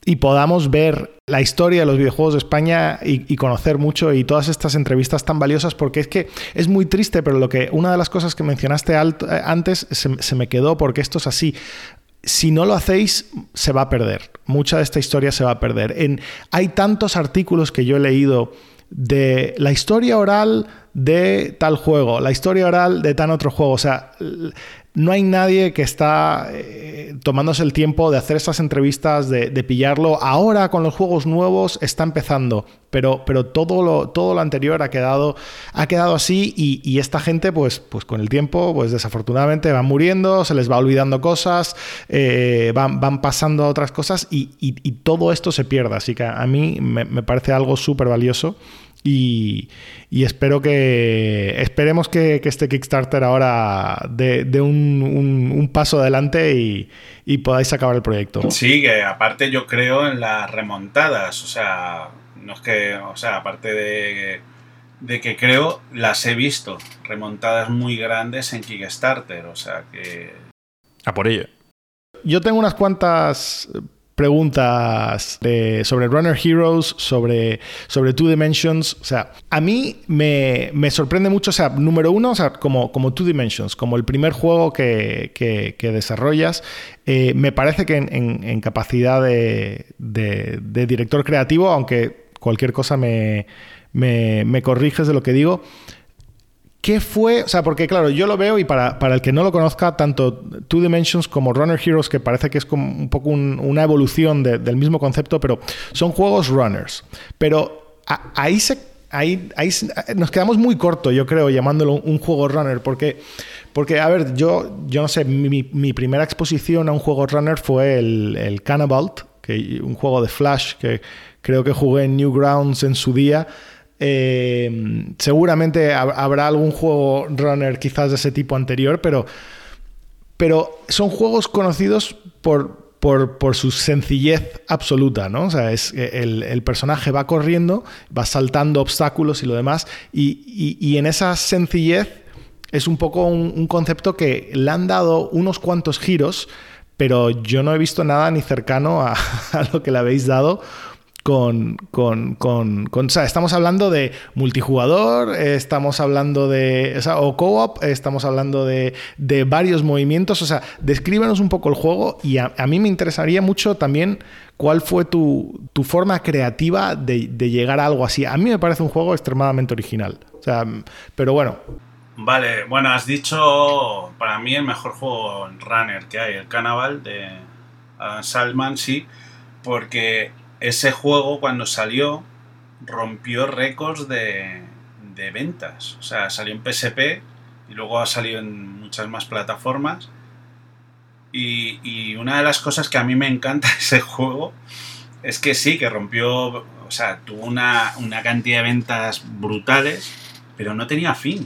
y podamos ver la historia de los videojuegos de España y, conocer mucho y todas estas entrevistas tan valiosas porque es que es muy triste, pero lo que una de las cosas que mencionaste eh, antes se, me quedó porque esto es así si no lo hacéis, se va a perder. Mucha de esta historia se va a perder. En, hay tantos artículos que yo he leído de la historia oral de tal juego, la historia oral de tal otro juego. O sea, no hay nadie que está eh, tomándose el tiempo de hacer estas entrevistas, de, pillarlo. Ahora con los juegos nuevos está empezando, pero, pero todo, lo, todo lo anterior ha quedado, ha quedado así y, esta gente, pues, pues con el tiempo, pues desafortunadamente van muriendo, se les va olvidando cosas, eh, van, van, pasando a otras cosas y, todo esto se pierde. Así que a mí me, me parece algo súper valioso. Y, espero que esperemos que, este Kickstarter ahora dé, un, paso adelante y, podáis acabar el proyecto. Sí, que aparte yo creo en las remontadas, o sea, no es que, o sea, aparte de, de que creo, las he visto, remontadas muy grandes en Kickstarter, o sea que... A por ello. Yo tengo unas cuantas preguntas sobre Runner Heroes, sobre, sobre Two Dimensions. O sea, a mí me, sorprende mucho, o sea, número uno, o sea, como, como Two Dimensions, como el primer juego que, desarrollas, eh, me parece que en, capacidad de, director creativo, aunque cualquier cosa me, me corriges de lo que digo, ¿Qué fue? O sea, porque claro, yo lo veo y para, el que no lo conozca, tanto Two Dimensions como Runner Heroes, que parece que es como un poco una evolución del mismo concepto, pero son juegos runners. Pero ahí se Ahí, ahí, nos quedamos muy corto, yo creo, llamándolo un juego runner, porque, porque a ver, yo, yo no sé, mi, primera exposición a un juego runner fue el, el Cannabalt, que, un juego de Flash que creo que jugué en Newgrounds en su día, eh, seguramente habrá algún juego runner quizás de ese tipo anterior, pero, pero son juegos conocidos por, por, su sencillez absoluta, ¿no? O sea, es, el, personaje va corriendo, va saltando obstáculos y lo demás, y, en esa sencillez es un poco un, concepto que le han dado unos cuantos giros, pero yo no he visto nada ni cercano a lo que le habéis dado con, con, con, o sea, estamos hablando de multijugador, estamos hablando de, o, co-op, estamos hablando de, de, varios movimientos, o sea, descríbenos un poco el juego y a, mí me interesaría mucho también cuál fue tu, tu forma creativa de, de, llegar a algo así. A mí me parece un juego extremadamente original, o sea, pero bueno. Vale, bueno, has dicho para mí el mejor juego runner que hay, el Carnaval de Salman, sí, porque ese juego cuando salió rompió récords de, ventas. O sea, salió en PSP y luego ha salido en muchas más plataformas. Y, una de las cosas que a mí me encanta de ese juego es que sí, que rompió, o sea, tuvo una, una cantidad de ventas brutales, pero no tenía fin.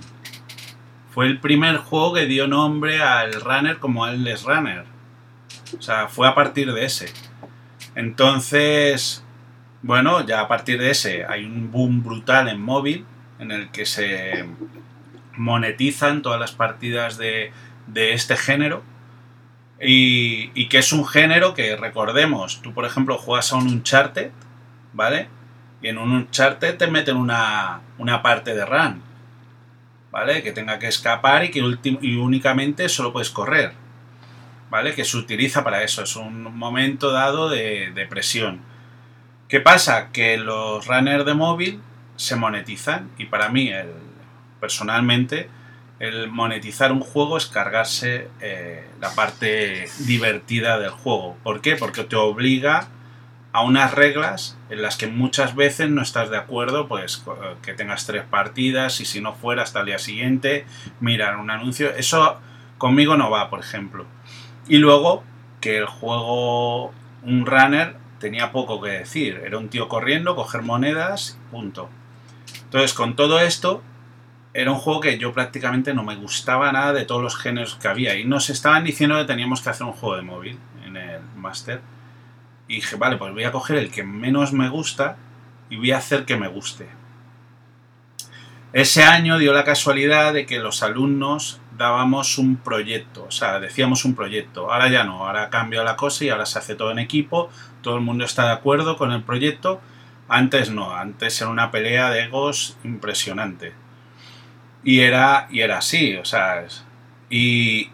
Fue el primer juego que dio nombre al runner como Endless Runner. O sea, fue a partir de ese. Entonces, bueno, ya a partir de ese hay un boom brutal en móvil en el que se monetizan todas las partidas de, este género. Y, que es un género que, recordemos, tú por ejemplo juegas a un Uncharted, ¿vale? Y en un Uncharted te meten una, una parte de run, ¿vale? Que tenga que escapar y que únicamente solo puedes correr. ¿Vale? Que se utiliza para eso, es un momento dado de, presión. ¿Qué pasa? Que los runners de móvil se monetizan y para mí, personalmente, el monetizar un juego es cargarse eh, la parte divertida del juego. ¿Por qué? Porque te obliga a unas reglas en las que muchas veces no estás de acuerdo, pues que tengas tres partidas y si no fuera hasta el día siguiente, mirar un anuncio. Eso conmigo no va, por ejemplo. Y luego que el juego, un runner, tenía poco que decir. Era un tío corriendo, coger monedas, punto. Entonces, con todo esto, era un juego que yo prácticamente no me gustaba nada de todos los géneros que había. Y nos estaban diciendo que teníamos que hacer un juego de móvil en el Master. Y dije, vale, pues voy a coger el que menos me gusta y voy a hacer que me guste. Ese año dio la casualidad de que los alumnos dábamos un proyecto, o sea, decíamos un proyecto. Ahora ya no, ahora cambia la cosa y ahora se hace todo en equipo, todo el mundo está de acuerdo con el proyecto. Antes no, antes era una pelea de egos impresionante. Y era, y era así, o sea, y,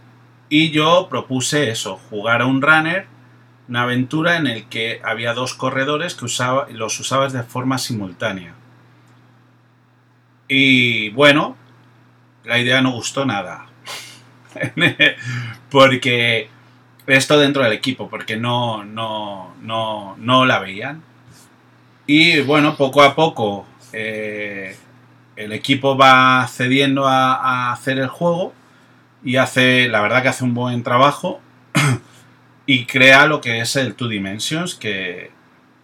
y yo propuse eso, jugar a un runner, una aventura en el que había dos corredores que usaba, los usabas de forma simultánea. Y bueno, la idea no gustó nada. porque esto dentro del equipo, porque no, no, no, no la veían. Y bueno, poco a poco eh, el equipo va cediendo a, hacer el juego y hace, la verdad que hace un buen trabajo y crea lo que es el Two Dimensions, que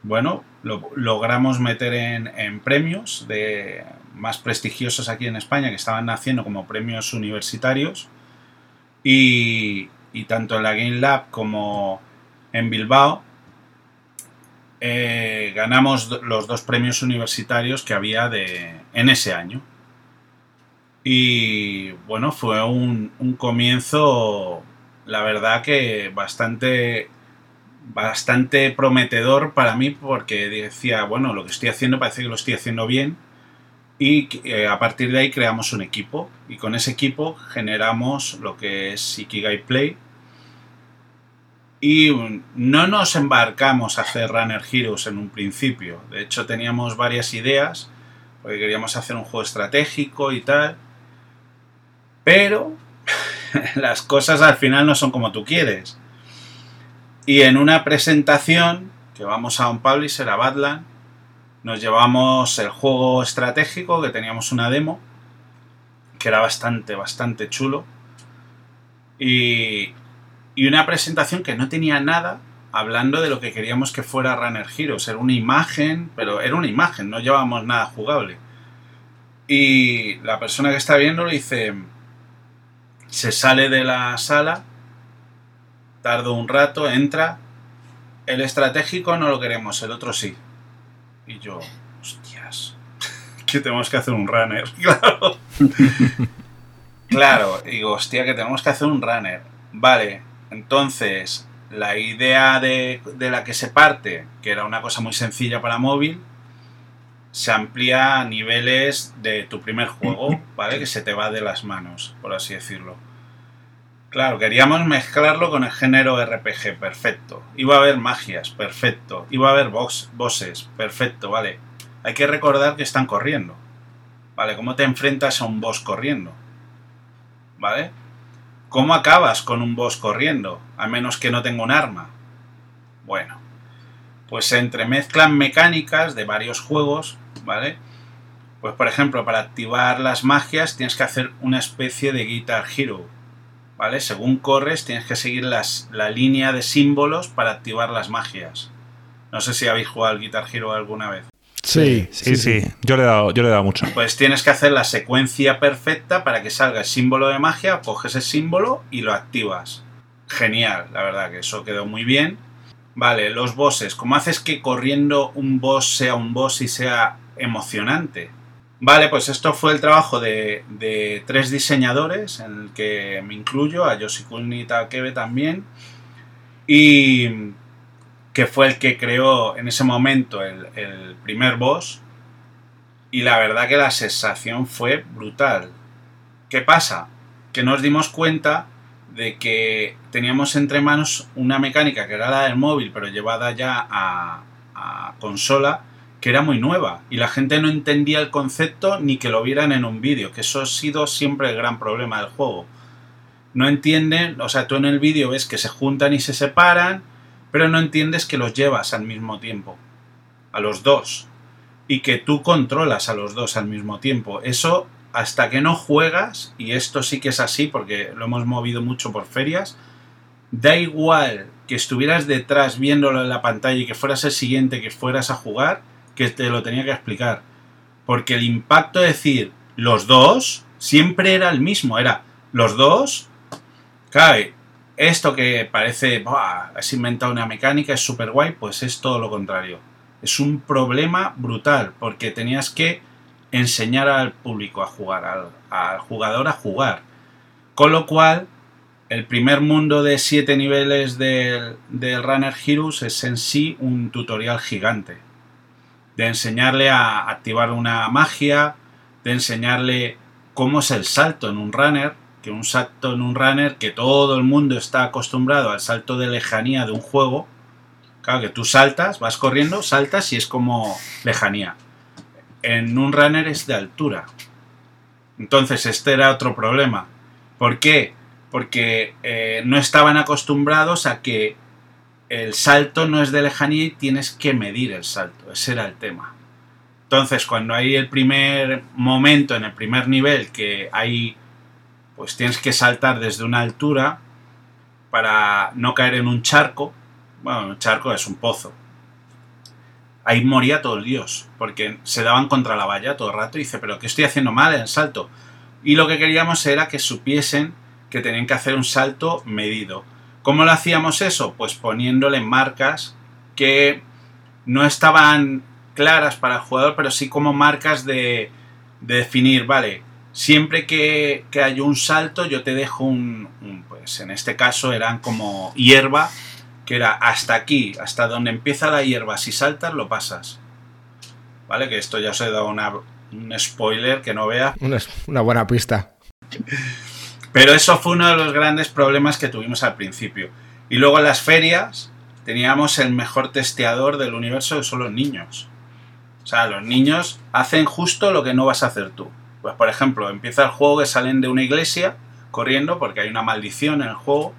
bueno, lo logramos meter en, premios de más prestigiosos aquí en España que estaban naciendo como premios universitarios y, tanto en la Game Lab como en Bilbao eh, ganamos los dos premios universitarios que había de, en ese año. Y bueno, fue un, comienzo, la verdad que bastante bastante prometedor para mí porque decía, bueno, lo que estoy haciendo parece que lo estoy haciendo bien y eh, a partir de ahí creamos un equipo. Y con ese equipo generamos lo que es Ikigai Play. Y no nos embarcamos a hacer Runner Heroes en un principio, de hecho teníamos varias ideas porque queríamos hacer un juego estratégico y tal, pero las cosas al final no son como tú quieres. Y en una presentación, que vamos a un publisher, a Badland, nos llevamos el juego estratégico, que teníamos una demo, que era bastante, bastante chulo. Y, y una presentación que no tenía nada hablando de lo que queríamos que fuera Runner Heroes. Era una imagen, pero era una imagen, no llevábamos nada jugable. Y la persona que está viendo le dice, se sale de la sala, tarda un rato, entra, el estratégico no lo queremos, el otro sí. Y yo, hostias, que tenemos que hacer un runner, claro. claro, digo, hostia, que tenemos que hacer un runner. Vale, entonces, la idea de, de la que se parte, que era una cosa muy sencilla para móvil, se amplía a niveles de tu primer juego, ¿vale? Que se te va de las manos, por así decirlo. Claro, queríamos mezclarlo con el género RPG, perfecto. Iba a haber magias, perfecto. Iba a haber boss, bosses, perfecto, vale. Hay que recordar que están corriendo. ¿Vale? ¿Cómo te enfrentas a un boss corriendo? ¿Vale? ¿Cómo acabas con un boss corriendo? A menos que no tenga un arma. Bueno, pues se entremezclan mecánicas de varios juegos ¿vale? Pues por ejemplo, para activar las magias tienes que hacer una especie de Guitar Hero, ¿vale? Según corres tienes que seguir las, la línea de símbolos para activar las magias. No sé si habéis jugado al Guitar Hero alguna vez. Sí, sí, sí, Yo, le he dado, yo le he dado mucho. Pues tienes que hacer la secuencia perfecta para que salga el símbolo de magia, coges el símbolo y lo activas. Genial, la verdad que eso quedó muy bien. Vale, los bosses. ¿Cómo haces que corriendo un boss sea un boss y sea emocionante. Vale, pues esto fue el trabajo de, tres diseñadores, en el que me incluyo, a Yoshikuni Takebe también, y que fue el que creó en ese momento el, primer boss, y la verdad que la sensación fue brutal. ¿Qué pasa? Que nos dimos cuenta de que teníamos entre manos una mecánica que era la del móvil, pero llevada ya a consola, que era muy nueva y la gente no entendía el concepto ni que lo vieran en un vídeo, que eso ha sido siempre el gran problema del juego. No entienden, o sea, tú en el vídeo ves que se juntan y se separan, pero no entiendes que los llevas al mismo tiempo, a los dos, y que tú controlas a los dos al mismo tiempo. Eso hasta que no juegas, y esto sí que es así porque lo hemos movido mucho por ferias, da igual que estuvieras detrás viéndolo en la pantalla y que fueras el siguiente que fueras a jugar, que te lo tenía que explicar. Porque el impacto de decir los dos siempre era el mismo, era los dos. Claro, esto que parece, has inventado una mecánica, es súper guay, pues es todo lo contrario. Es un problema brutal, porque tenías que enseñar al público a jugar, al, jugador a jugar. Con lo cual, el primer mundo de siete niveles del, del Runner Heroes es en sí un tutorial gigante de enseñarle a activar una magia, de enseñarle cómo es el salto en un runner, que un salto en un runner que todo el mundo está acostumbrado al salto de lejanía de un juego. Claro que tú saltas, vas corriendo, saltas y es como lejanía. En un runner es de altura. Entonces este era otro problema. ¿Por qué? Porque eh, no estaban acostumbrados a que el salto no es de lejanía y tienes que medir el salto. Ese era el tema. Entonces, cuando hay el primer momento, en el primer nivel, que hay, pues tienes que saltar desde una altura para no caer en un charco. Bueno, un charco es un pozo. Ahí moría todo el dios, porque se daban contra la valla todo el rato y dice, pero ¿qué estoy haciendo mal en el salto? Y lo que queríamos era que supiesen que tenían que hacer un salto medido ¿Cómo lo hacíamos eso? Pues poniéndole marcas que no estaban claras para el jugador, pero sí como marcas de, definir, vale, siempre que, que, hay un salto yo te dejo un, pues en este caso eran como hierba que era hasta aquí, hasta donde empieza la hierba, si saltas lo pasas. ¿Vale? Que esto ya os he dado un spoiler que no vea. Una buena pista. Pero eso fue uno de los grandes problemas que tuvimos al principio. Y luego en las ferias teníamos el mejor testeador del universo que son los niños. O sea, los niños hacen justo lo que no vas a hacer tú. Pues por ejemplo, empieza el juego que salen de una iglesia corriendo porque hay una maldición en el juego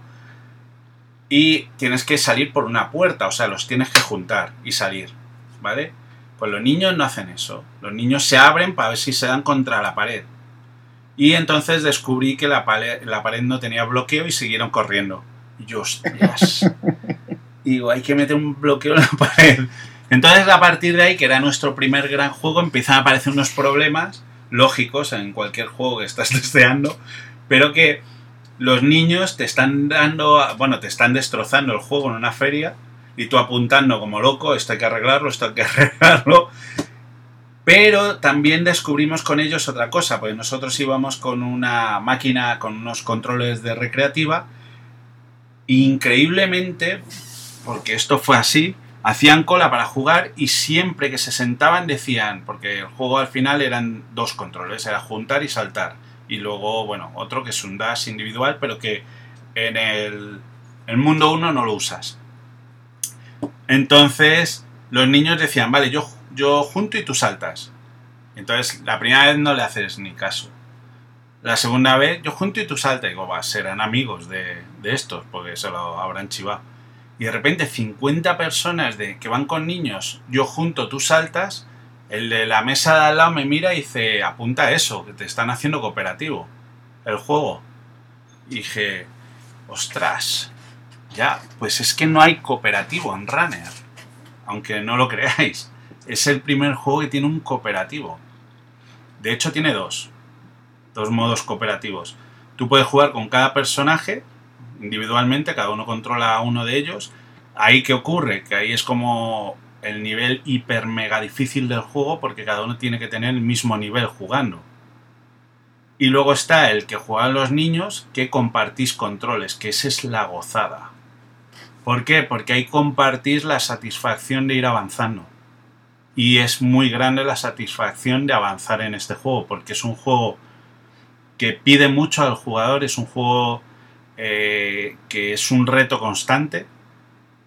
y tienes que salir por una puerta, o sea, los tienes que juntar y salir, ¿vale? Pues los niños no hacen eso. Los niños se abren para ver si se dan contra la pared. Y entonces descubrí que la pared, la pared no tenía bloqueo y siguieron corriendo. Y yo, hostias. digo, hay que meter un bloqueo en la pared. Entonces, a partir de ahí, que era nuestro primer gran juego, empiezan a aparecer unos problemas lógicos en cualquier juego que estás testeando, pero que los niños te están dando, bueno, te están destrozando el juego en una feria y tú apuntando como loco, esto hay que arreglarlo, esto hay que arreglarlo. Pero también descubrimos con ellos otra cosa, porque nosotros íbamos con una máquina, con unos controles de recreativa, increíblemente, porque esto fue así, hacían cola para jugar y siempre que se sentaban decían, porque el juego al final eran dos controles, era juntar y saltar. Y luego, bueno, otro que es un dash individual, pero que en el, el mundo 1 no lo usas. Entonces, los niños decían, vale, yo yo junto y tú saltas. Entonces, la primera vez no le haces ni caso. La segunda vez, yo junto y tú saltas. Digo, va, serán amigos de, estos, porque se lo habrán chivado. Y de repente, 50 personas de, que van con niños, yo junto, tú saltas. El de la mesa de al lado me mira y dice, apunta eso, que te están haciendo cooperativo. El juego. Y dije, ostras, ya, pues es que no hay cooperativo en Runner. Aunque no lo creáis es el primer juego que tiene un cooperativo. De hecho, tiene dos. Dos modos cooperativos. Tú puedes jugar con cada personaje individualmente, cada uno controla a uno de ellos. Ahí qué ocurre, que ahí es como el nivel hiper mega difícil del juego porque cada uno tiene que tener el mismo nivel jugando. Y luego está el que juegan los niños que compartís controles, que esa es la gozada. ¿Por qué? Porque ahí compartís la satisfacción de ir avanzando y es muy grande la satisfacción de avanzar en este juego porque es un juego que pide mucho al jugador, es un juego eh, que es un reto constante,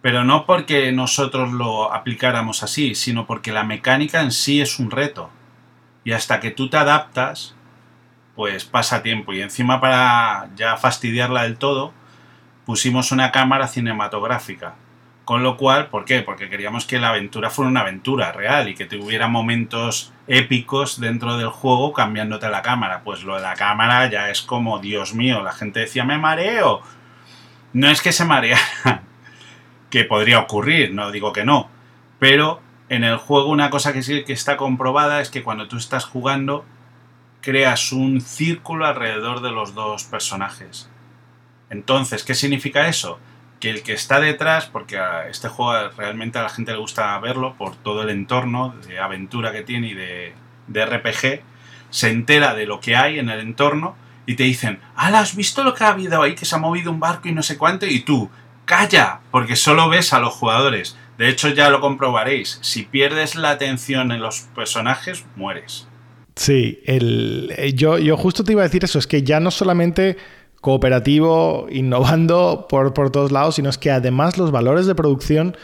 pero no porque nosotros lo aplicáramos así, sino porque la mecánica en sí es un reto. Y hasta que tú te adaptas, pues pasa tiempo. Y encima para ya fastidiarla del todo, pusimos una cámara cinematográfica con lo cual, ¿por qué? Porque queríamos que la aventura fuera una aventura real y que tuviera momentos épicos dentro del juego cambiándote la cámara. Pues lo de la cámara ya es como, Dios mío, la gente decía, me mareo. No es que se marea, que podría ocurrir, no digo que no, pero en el juego una cosa que sí que está comprobada es que cuando tú estás jugando creas un círculo alrededor de los dos personajes. Entonces, ¿qué significa eso? Que el que está detrás, porque a este juego realmente a la gente le gusta verlo por todo el entorno de aventura que tiene y de, RPG, se entera de lo que hay en el entorno y te dicen, ah, ¿has visto lo que ha habido ahí? Que se ha movido un barco y no sé cuánto, y tú, calla, porque solo ves a los jugadores. De hecho, ya lo comprobaréis, si pierdes la atención en los personajes, mueres. Sí, el, eh, yo, yo justo te iba a decir eso, es que ya no solamente cooperativo, innovando por, por todos lados, sino es que además los valores de producción,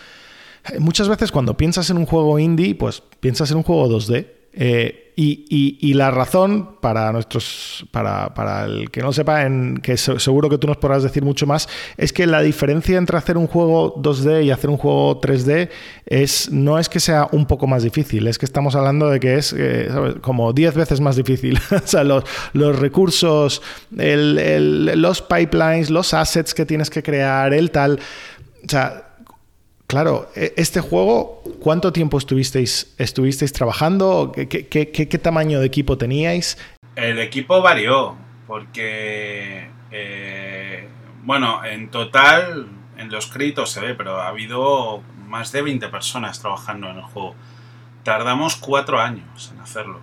eh, muchas veces cuando piensas en un juego indie, pues piensas en un juego 2D. Eh, y, la razón para nuestros, para, para, el que no sepa, en, que seguro que tú nos podrás decir mucho más, es que la diferencia entre hacer un juego 2D y hacer un juego 3D es, no es que sea un poco más difícil, es que estamos hablando de que es eh, como 10 veces más difícil. o sea, los, los recursos, los pipelines, los assets que tienes que crear, el tal. O sea, Claro, e, este juego, ¿cuánto tiempo estuvisteis, estuvisteis trabajando? ¿Qué, tamaño de equipo teníais? El equipo varió, porque, eh, bueno, en total, en los créditos se ve, pero ha habido más de 20 personas trabajando en el juego. Tardamos cuatro años en hacerlo.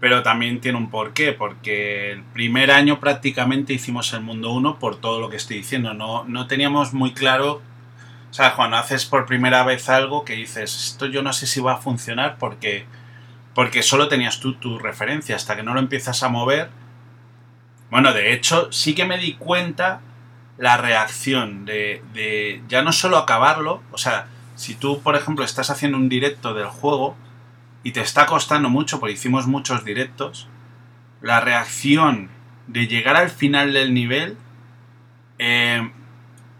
Pero también tiene un porqué, porque el primer año prácticamente hicimos el mundo 1 por todo lo que estoy diciendo. No, no teníamos muy claro O sea, cuando haces por primera vez algo que dices, esto yo no sé si va a funcionar porque, porque solo tenías tú tu referencia, hasta que no lo empiezas a mover. Bueno, de hecho, sí que me di cuenta la reacción de, de ya no solo acabarlo, o sea, si tú, por ejemplo, estás haciendo un directo del juego y te está costando mucho, porque hicimos muchos directos, la reacción de llegar al final del nivel eh,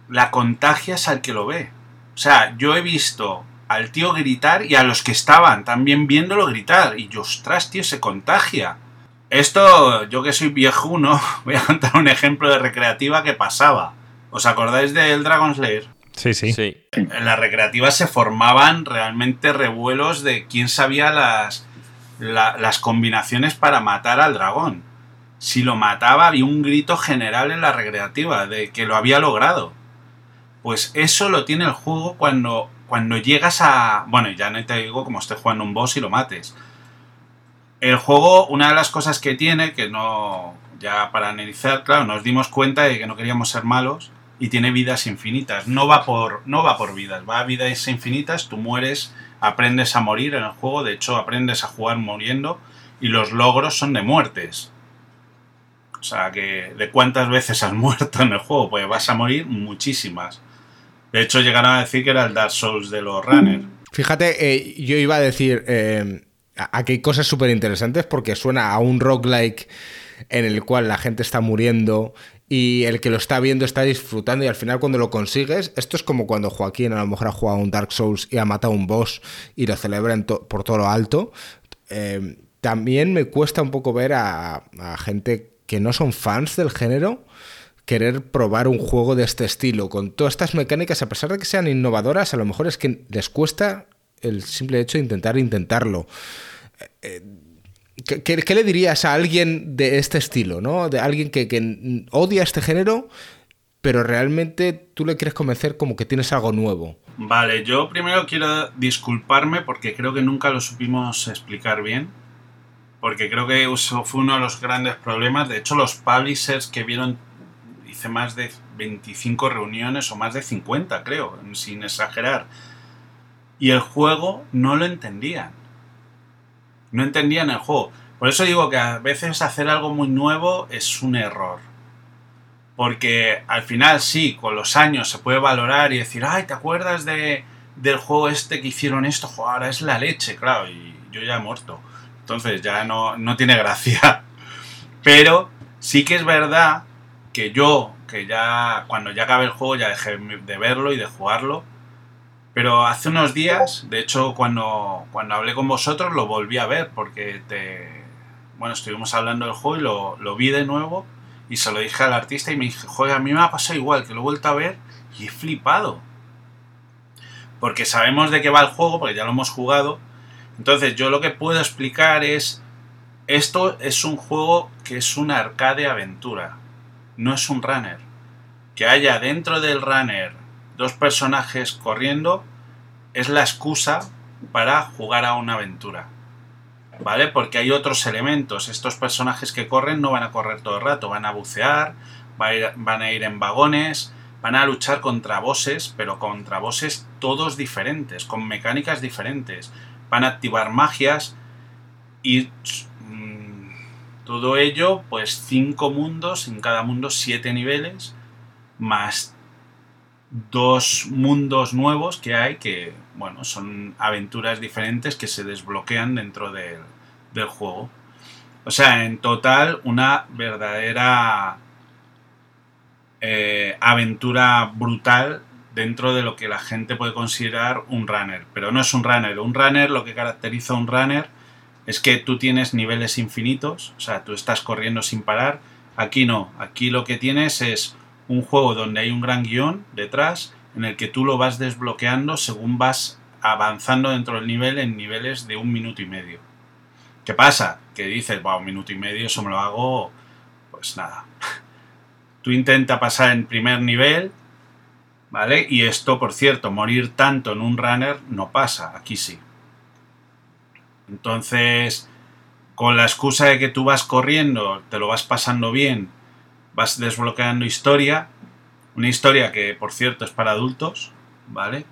la contagias al que lo ve. O sea, yo he visto al tío gritar y a los que estaban también viéndolo gritar. Y yo, ostras, tío, se contagia. Esto, yo que soy viejuno, voy a contar un ejemplo de recreativa que pasaba. ¿Os acordáis del Dragon Slayer? Sí, sí, sí. En la recreativa se formaban realmente revuelos de quién sabía las, las combinaciones para matar al dragón. Si lo mataba había un grito general en la recreativa de que lo había logrado. Pues eso lo tiene el juego cuando, cuando llegas a... Bueno, ya no te digo como estés jugando un boss y lo mates. El juego, una de las cosas que tiene, que no... Ya para analizar, claro, nos dimos cuenta de que no queríamos ser malos y tiene vidas infinitas. No va por, no va por vidas, va a vidas infinitas, tú mueres, aprendes a morir en el juego, de hecho aprendes a jugar muriendo y los logros son de muertes. O sea, que de cuántas veces has muerto en el juego, pues vas a morir muchísimas. De hecho, llegaron a decir que era el Dark Souls de los runners. Fíjate, eh, yo iba a decir, eh, aquí hay cosas súper interesantes porque suena a un roguelike en el cual la gente está muriendo y el que lo está viendo está disfrutando y al final cuando lo consigues, esto es como cuando Joaquín a lo mejor ha jugado un Dark Souls y ha matado a un boss y lo celebran por todo lo alto. Eh, también me cuesta un poco ver a gente que no son fans del género querer probar un juego de este estilo, con todas estas mecánicas, a pesar de que sean innovadoras, a lo mejor es que les cuesta el simple hecho de intentar intentarlo. Eh, ¿Qué, le dirías a alguien de este estilo, ¿no? De alguien que, odia este género, pero realmente tú le quieres convencer como que tienes algo nuevo? Vale, yo primero quiero disculparme porque creo que nunca lo supimos explicar bien. Porque creo que eso fue uno de los grandes problemas. De hecho, los publishers que vieron hice más de 25 reuniones o más de 50, creo, sin exagerar. Y el juego no lo entendían. No entendían el juego. Por eso digo que a veces hacer algo muy nuevo es un error. Porque al final sí, con los años se puede valorar y decir, ay, ¿te acuerdas de, del juego este que hicieron esto? ahora es la leche, claro, y yo ya he muerto. Entonces ya no, no tiene gracia. Pero sí que es verdad que yo, que ya cuando ya acabé el juego ya dejé de verlo y de jugarlo, pero hace unos días, de hecho cuando, cuando hablé con vosotros lo volví a ver porque te, bueno, estuvimos hablando del juego y lo, lo vi de nuevo y se lo dije al artista y me dije, joder, a mí me ha pasado igual, que lo he vuelto a ver y he flipado. Porque sabemos de qué va el juego, porque ya lo hemos jugado. Entonces yo lo que puedo explicar es, esto es un juego que es una arcade aventura no es un runner. Que haya dentro del runner dos personajes corriendo es la excusa para jugar a una aventura. ¿Vale? Porque hay otros elementos. Estos personajes que corren no van a correr todo el rato, van a bucear, van a ir en vagones, van a luchar contra bosses, pero contra bosses todos diferentes, con mecánicas diferentes. Van a activar magias y todo ello, pues cinco mundos, en cada mundo siete niveles, más dos mundos nuevos que hay que, bueno, son aventuras diferentes que se desbloquean dentro del, juego. O sea, en total una verdadera eh, aventura brutal dentro de lo que la gente puede considerar un runner. Pero no es un runner. Un runner, lo que caracteriza a un runner es que tú tienes niveles infinitos, o sea, tú estás corriendo sin parar. Aquí no, aquí lo que tienes es un juego donde hay un gran guion detrás en el que tú lo vas desbloqueando según vas avanzando dentro del nivel en niveles de un minuto y medio. ¿Qué pasa? Que dices, wow, un minuto y medio, eso me lo hago, pues nada. Tú intenta pasar en primer nivel, ¿vale? Y esto, por cierto, morir tanto en un runner no pasa, aquí sí. Entonces, con la excusa de que tú vas corriendo, te lo vas pasando bien, vas desbloqueando historia, una historia que por cierto es para adultos, ¿vale?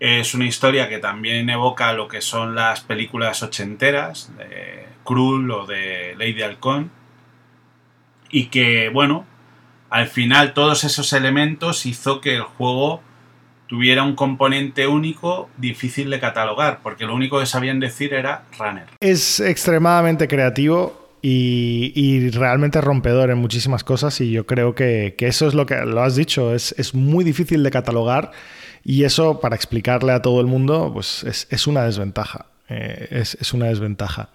Es una historia que también evoca lo que son las películas ochenteras de Krull o de Lady Halcón. Y que, bueno, al final todos esos elementos hizo que el juego tuviera un componente único difícil de catalogar, porque lo único que sabían decir era runner. Es extremadamente creativo y, realmente rompedor en muchísimas cosas y yo creo que, eso es lo que lo has dicho, es, muy difícil de catalogar y eso para explicarle a todo el mundo pues es, una desventaja, eh, es, una desventaja.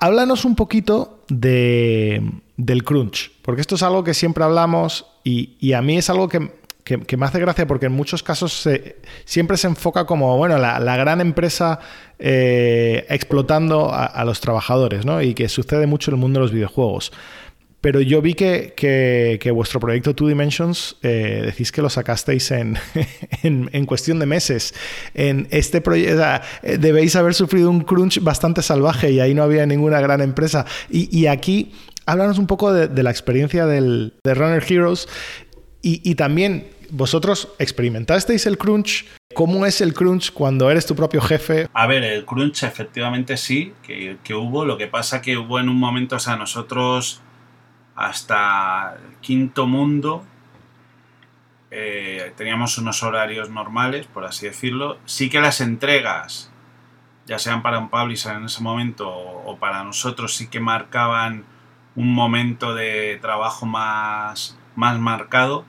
Háblanos un poquito de, del crunch, porque esto es algo que siempre hablamos y a mí es algo que que, me hace gracia porque en muchos casos siempre se enfoca como, bueno, la, gran empresa eh, explotando a, los trabajadores, ¿no? Y que sucede mucho en el mundo de los videojuegos. Pero yo vi que, que, vuestro proyecto Two Dimensions eh, decís que lo sacasteis en, en, cuestión de meses. En este proyecto eh, debéis haber sufrido un crunch bastante salvaje y ahí no había ninguna gran empresa. Y, aquí háblanos un poco de, la experiencia del, de Runner Heroes y, también ¿Vosotros experimentasteis el crunch? ¿Cómo es el crunch cuando eres tu propio jefe? A ver, el crunch efectivamente sí, que, hubo. Lo que pasa que hubo en un momento, o sea, nosotros hasta quinto mundo eh, teníamos unos horarios normales, por así decirlo. Sí que las entregas, ya sean para un publisher en ese momento o para nosotros, sí que marcaban un momento de trabajo más, más marcado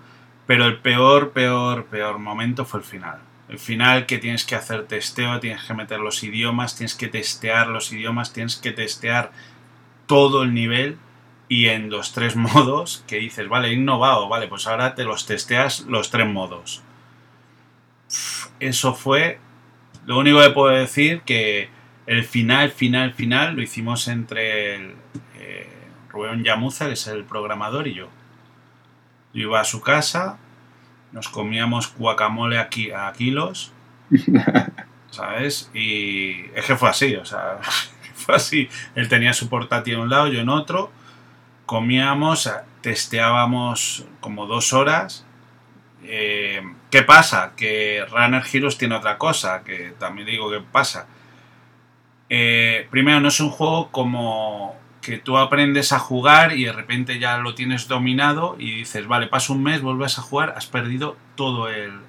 pero el peor, peor, peor momento fue el final. El final que tienes que hacer testeo, tienes que meter los idiomas, tienes que testear los idiomas, tienes que testear todo el nivel y en los tres modos que dices, vale, innovado, vale, pues ahora te los testeas los tres modos. Eso fue lo único que puedo decir que el final, final, final lo hicimos entre el, eh, Rubén Yamuza, que es el programador, y yo. Yo iba a su casa, nos comíamos guacamole aquí a kilos, ¿sabes? Y es que fue así, o sea, fue así. Él tenía su portátil en un lado, yo en otro, comíamos, testeábamos como dos horas. Eh, ¿Qué pasa? Que Runner Heroes tiene otra cosa, que también digo que pasa. Eh, primero, no es un juego como que tú aprendes a jugar y de repente ya lo tienes dominado y dices, vale, pasa un mes, vuelves a jugar, has perdido todo el,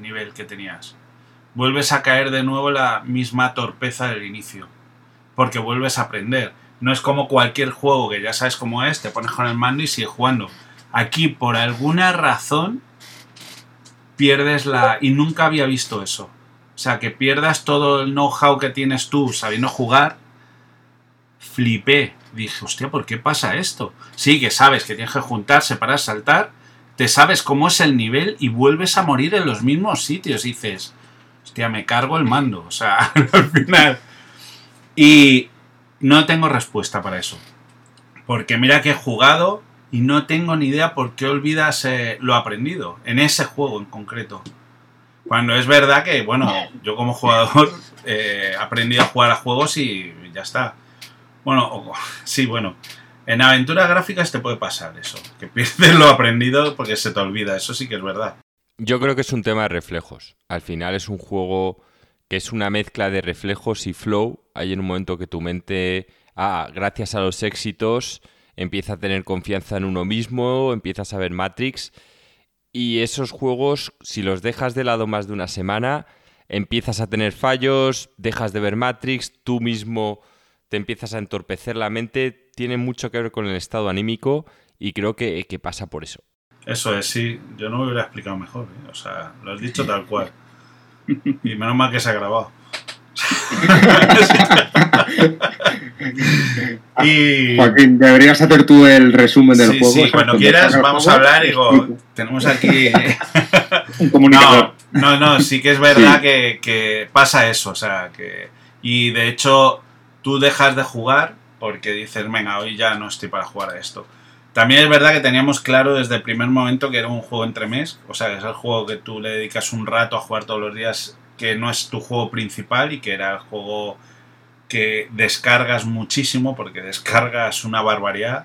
nivel que tenías. Vuelves a caer de nuevo la misma torpeza del inicio, porque vuelves a aprender. No es como cualquier juego que ya sabes cómo es, te pones con el mando y sigues jugando. Aquí, por alguna razón, pierdes la... Y nunca había visto eso. O sea, que pierdas todo el know-how que tienes tú sabiendo jugar, flipé dije, hostia, ¿por qué pasa esto? Sí, que sabes que tienes que juntarse para saltar, te sabes cómo es el nivel y vuelves a morir en los mismos sitios. dices, hostia, me cargo el mando. O sea, al final. Y no tengo respuesta para eso. Porque mira que he jugado y no tengo ni idea por qué olvidas eh, lo aprendido, en ese juego en concreto. Cuando es verdad que, bueno, yo como jugador eh, he aprendido a jugar a juegos y ya está. Bueno, sí, bueno. En aventuras gráficas te puede pasar eso, que pierdes lo aprendido porque se te olvida, eso sí que es verdad. Yo creo que es un tema de reflejos. Al final es un juego que es una mezcla de reflejos y flow. Hay en un momento que tu mente, ah, gracias a los éxitos, empieza a tener confianza en uno mismo, empiezas a ver Matrix. Y esos juegos, si los dejas de lado más de una semana, empiezas a tener fallos, dejas de ver Matrix, tú mismo te empiezas a entorpecer la mente, tiene mucho que ver con el estado anímico y creo que, pasa por eso. Eso es, sí, yo no me hubiera explicado mejor, ¿eh? o sea, lo has dicho tal cual. Y menos mal que se ha grabado. y... Joaquín, deberías hacer tú el resumen del juego. Sí, cuando quieras vamos a hablar. Digo, tenemos aquí un comunicador. No, no, sí que es verdad que, que, pasa eso, o sea, que y de hecho tú dejas de jugar porque dices, venga, hoy ya no estoy para jugar a esto. También es verdad que teníamos claro desde el primer momento que era un juego entre mes, o sea, es el juego que tú le dedicas un rato a jugar todos los días, que no es tu juego principal y que era el juego que descargas muchísimo porque descargas una barbaridad.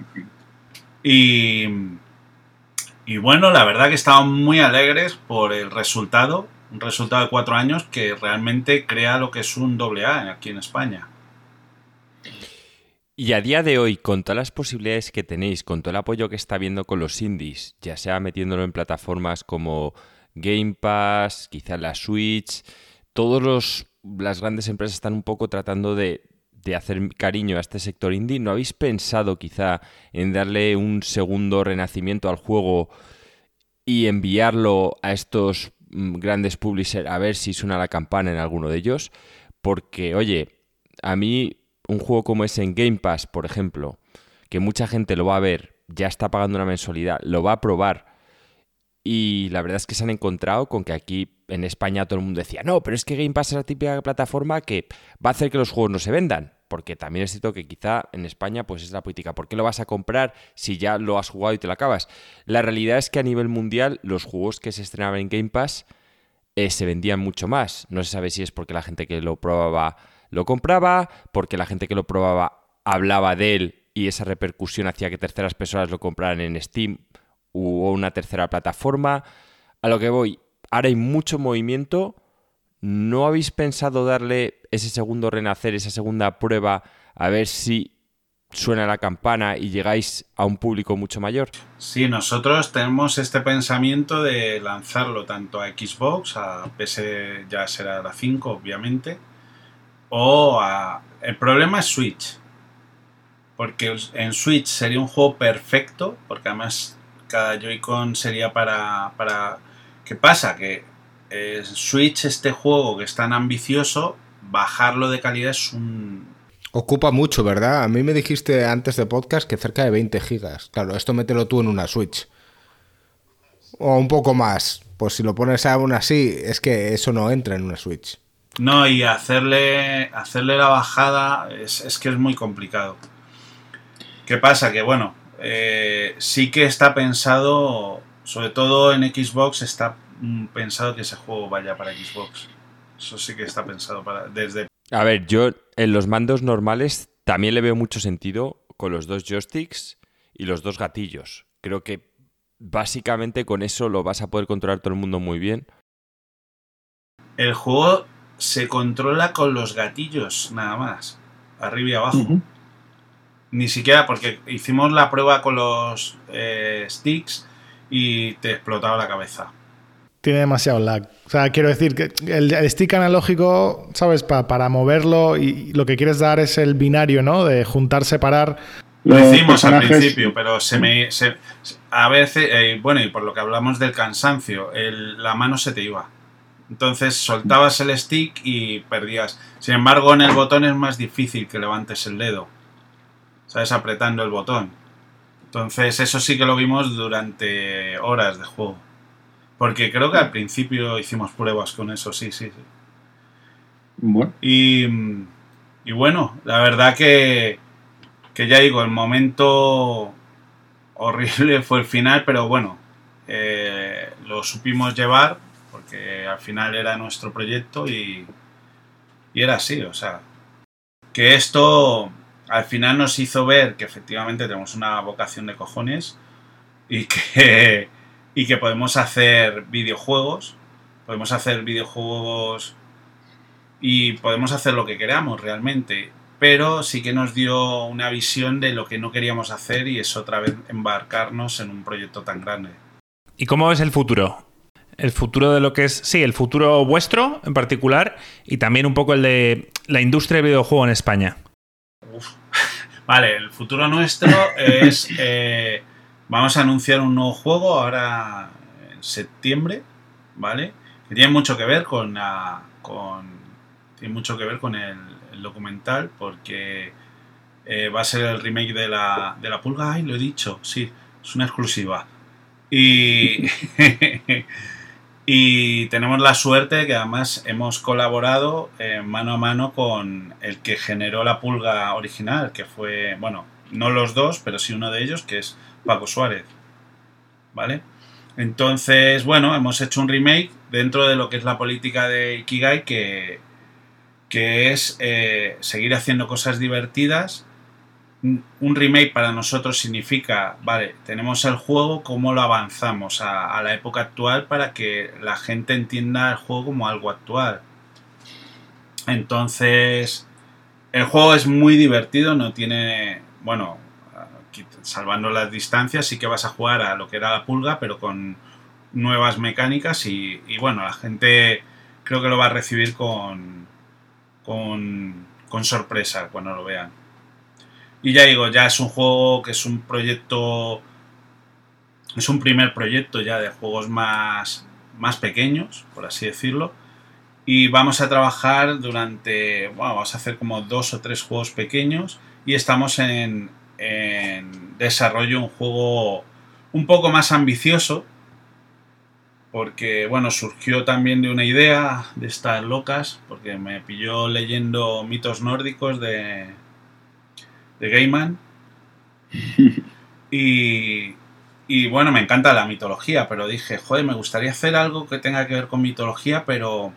Y, y bueno, la verdad que estamos muy alegres por el resultado, un resultado de cuatro años que realmente crea lo que es un doble A aquí en España. Y a día de hoy, con todas las posibilidades que tenéis, con todo el apoyo que está habiendo con los indies, ya sea metiéndolo en plataformas como Game Pass, quizá la Switch, todas las grandes empresas están un poco tratando de, de hacer cariño a este sector indie. ¿No habéis pensado quizá en darle un segundo renacimiento al juego y enviarlo a estos mm, grandes publishers a ver si suena la campana en alguno de ellos? Porque, oye, a mí un juego como ese en Game Pass, por ejemplo, que mucha gente lo va a ver, ya está pagando una mensualidad, lo va a probar y la verdad es que se han encontrado con que aquí en España todo el mundo decía, no, pero es que Game Pass es la típica plataforma que va a hacer que los juegos no se vendan. Porque también es cierto que quizá en España pues es la política. ¿Por qué lo vas a comprar si ya lo has jugado y te lo acabas? La realidad es que a nivel mundial los juegos que se estrenaban en Game Pass eh, se vendían mucho más. No se sabe si es porque la gente que lo probaba lo compraba, porque la gente que lo probaba hablaba de él y esa repercusión hacía que terceras personas lo compraran en Steam u una tercera plataforma. A lo que voy, ahora hay mucho movimiento. ¿No habéis pensado darle ese segundo renacer, esa segunda prueba, a ver si suena la campana y llegáis a un público mucho mayor? Sí, nosotros tenemos este pensamiento de lanzarlo tanto a Xbox, a PS ya será la 5 obviamente, o a... El problema es Switch, porque en Switch sería un juego perfecto, porque además cada Joy-Con sería para, para... ¿Qué pasa? Que eh, Switch, este juego que es tan ambicioso, bajarlo de calidad es un... Ocupa mucho, ¿verdad? A mí me dijiste antes de podcast que cerca de 20 gigas. Claro, esto mételo tú en una Switch. O un poco más. Pues si lo pones aún así, es que eso no entra en una Switch. No, y hacerle, hacerle la bajada es, es que es muy complicado. ¿Qué pasa? Que bueno, eh, sí que está pensado, sobre todo en Xbox, está mm, pensado que ese juego vaya para Xbox. Eso sí que está pensado para desde. A ver, yo en los mandos normales también le veo mucho sentido con los dos joysticks y los dos gatillos. Creo que básicamente con eso lo vas a poder controlar todo el mundo muy bien. El juego se controla con los gatillos nada más, arriba y abajo. Ni siquiera porque hicimos la prueba con los eh, sticks y te explotaba la cabeza. Tiene demasiado lag. O sea, quiero decir que el, stick analógico, ¿sabes? para moverlo y lo que quieres dar es el binario, ¿no? De juntar, separar. Lo hicimos al principio, pero se me. a veces, eh, bueno, y por lo que hablamos del cansancio, la mano se te iba. Entonces soltabas el stick y perdías. Sin embargo, en el botón es más difícil que levantes el dedo. ¿sabes? Apretando el botón. Entonces eso sí que lo vimos durante horas de juego. Porque creo que al principio hicimos pruebas con eso, sí, sí, sí. Bueno. Y, y bueno, la verdad que, que ya digo, el momento horrible fue el final, pero bueno, eh, lo supimos llevar porque al final era nuestro proyecto y, era así, o sea, que esto al final nos hizo ver que efectivamente tenemos una vocación de cojones y que, y que podemos hacer videojuegos, podemos hacer videojuegos y podemos hacer lo que queramos realmente, pero sí que nos dio una visión de lo que no queríamos hacer y es otra vez embarcarnos en un proyecto tan grande. ¿Y cómo es el futuro? El futuro de lo que es, sí, el futuro vuestro en particular y también un poco el de la industria de videojuego en España. Vale, el futuro nuestro es. Eh, vamos a anunciar un nuevo juego ahora en septiembre, ¿vale? Que tiene mucho que ver con. con tiene mucho que ver con el, documental, porque eh, va a ser el remake de la, de la pulga. Ay, lo he dicho, sí, es una exclusiva. Y. Y tenemos la suerte que además hemos colaborado eh, mano a mano con el que generó la pulga original, que fue, bueno, no los dos, pero sí uno de ellos, que es Paco Suárez. ¿Vale? Entonces, bueno, hemos hecho un remake dentro de lo que es la política de Ikigai, que, que es eh, seguir haciendo cosas divertidas un remake para nosotros significa, vale, tenemos el juego, ¿cómo lo avanzamos a, la época actual para que la gente entienda el juego como algo actual? Entonces, el juego es muy divertido, no tiene, bueno, salvando las distancias, sí que vas a jugar a lo que era la pulga, pero con nuevas mecánicas y, y bueno, la gente creo que lo va a recibir con, con, con sorpresa cuando lo vean. Y ya digo, ya es un juego que es un proyecto. Es un primer proyecto ya de juegos más, más pequeños, por así decirlo. Y vamos a trabajar durante. Bueno, vamos a hacer como dos o tres juegos pequeños. Y estamos en, en desarrollo un juego un poco más ambicioso. Porque, bueno, surgió también de una idea de estas locas. Porque me pilló leyendo mitos nórdicos de, de Gaiman. y, y bueno, me encanta la mitología, pero dije, joder, me gustaría hacer algo que tenga que ver con mitología, pero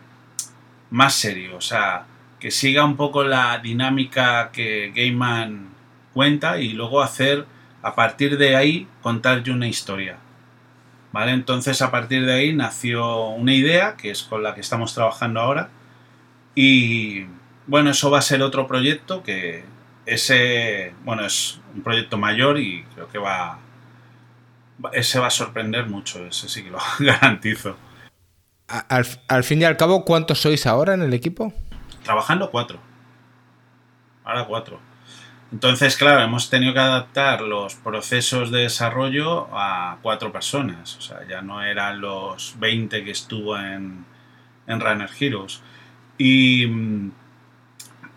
más serio, o sea, que siga un poco la dinámica que Gaiman cuenta y luego hacer, a partir de ahí, contar yo una historia. ¿Vale? Entonces, a partir de ahí nació una idea, que es con la que estamos trabajando ahora, y bueno, eso va a ser otro proyecto que ese, bueno, es un proyecto mayor y creo que va, ese va a sorprender mucho, ese sí que lo garantizo. Al, fin y al cabo, ¿cuántos sois ahora en el equipo? Trabajando cuatro. Ahora cuatro. Entonces, claro, hemos tenido que adaptar los procesos de desarrollo a cuatro personas. O sea, ya no eran los 20 que estuvo en, en Runner Heroes. Y,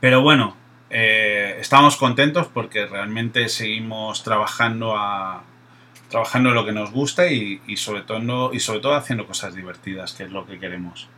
pero bueno, eh, estamos contentos porque realmente seguimos trabajando a trabajando lo que nos gusta y, sobre todo y sobre todo haciendo cosas divertidas, que es lo que queremos.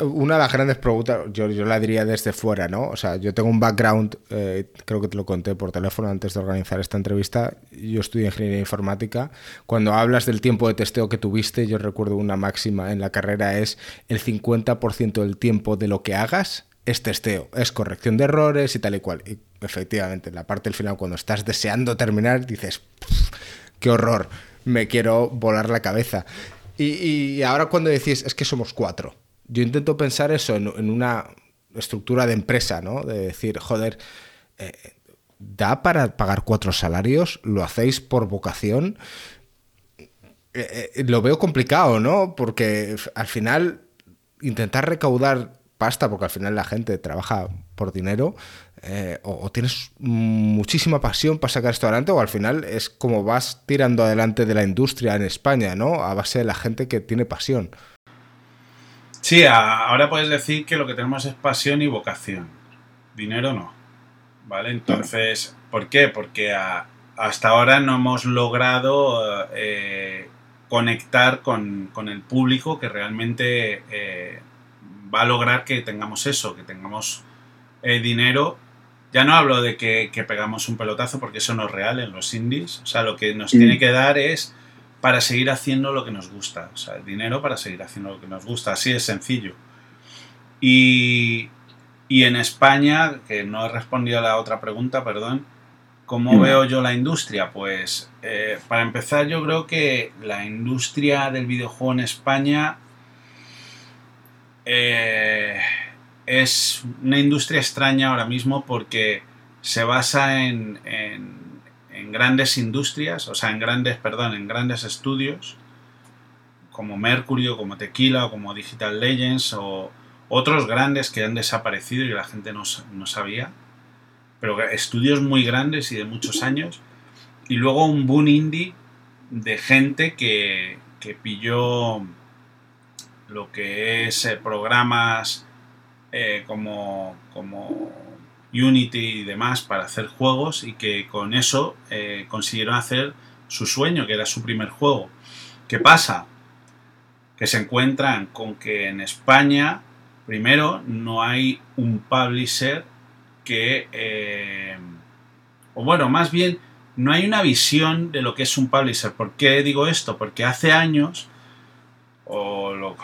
Una de las grandes preguntas, yo, yo la diría desde fuera, ¿no? O sea, yo tengo un background, eh, creo que te lo conté por teléfono antes de organizar esta entrevista. Yo estudié ingeniería informática. Cuando hablas del tiempo de testeo que tuviste, yo recuerdo una máxima en la carrera es el 50% del tiempo de lo que hagas es testeo, es corrección de errores y tal y cual. Y efectivamente, la parte del final, cuando estás deseando terminar, dices, qué horror, me quiero volar la cabeza. Y, ahora cuando decís, es que somos cuatro, yo intento pensar eso en, una estructura de empresa, ¿no? De decir, joder, eh, ¿da para pagar cuatro salarios? ¿Lo hacéis por vocación? Eh, eh, lo veo complicado, ¿no? Porque al final intentar recaudar pasta, porque al final la gente trabaja por dinero, eh, o, tienes muchísima pasión para sacar esto adelante, o al final es como vas tirando adelante de la industria en España, ¿no? A base de la gente que tiene pasión. Sí, ahora puedes decir que lo que tenemos es pasión y vocación. Dinero no. ¿Vale? Entonces, ¿por qué? Porque hasta ahora no hemos logrado eh, conectar con, el público que realmente eh, va a lograr que tengamos eso, que tengamos eh, dinero. Ya no hablo de que, pegamos un pelotazo porque eso no es real en los indies. O sea, lo que nos tiene que dar es para seguir haciendo lo que nos gusta. O sea, el dinero para seguir haciendo lo que nos gusta. Así es sencillo. Y, en España, que no he respondido a la otra pregunta, perdón, ¿cómo veo yo la industria? Pues eh, para empezar yo creo que la industria del videojuego en España eh, es una industria extraña ahora mismo porque se basa en, en, grandes industrias, o sea, en grandes, perdón, en grandes estudios como Mercurio, como Tequila, o como Digital Legends o otros grandes que han desaparecido y la gente no, no sabía, pero estudios muy grandes y de muchos años, y luego un boom indie de gente que, que pilló lo que es eh, programas eh, como, como Unity y demás para hacer juegos y que con eso eh, consiguieron hacer su sueño, que era su primer juego. ¿Qué pasa? Que se encuentran con que en España, primero, no hay un publisher que... o bueno, más bien, no hay una visión de lo que es un publisher. ¿Por qué digo esto? Porque hace años o lo,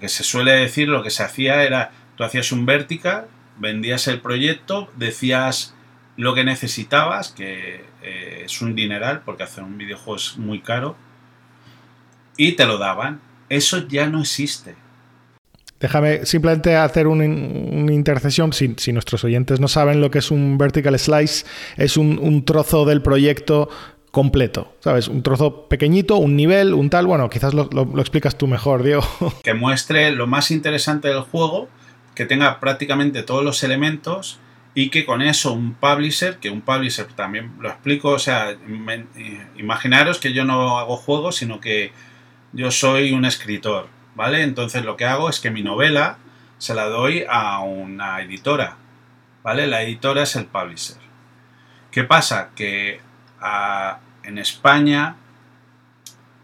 que se suele decir, lo que se hacía era, tú hacías un vertical, vendías el proyecto, decías lo que necesitabas, que eh, es un dineral, porque hacer un videojuego es muy caro, y te lo daban. Eso ya no existe. Déjame simplemente hacer una, intercesión. Si, nuestros oyentes no saben lo que es un vertical slice, es un, trozo del proyecto completo, ¿sabes? Un trozo pequeñito, un nivel, un tal. Bueno, quizás lo, explicas tú mejor, Diego. Que muestre lo más interesante del juego, que tenga prácticamente todos los elementos y que con eso un publisher, que un publisher también lo explico, o sea, imaginaros que yo no hago juegos, sino que yo soy un escritor, ¿vale? Entonces lo que hago es que mi novela se la doy a una editora, ¿vale? La editora es el publisher. ¿Qué pasa? Que en España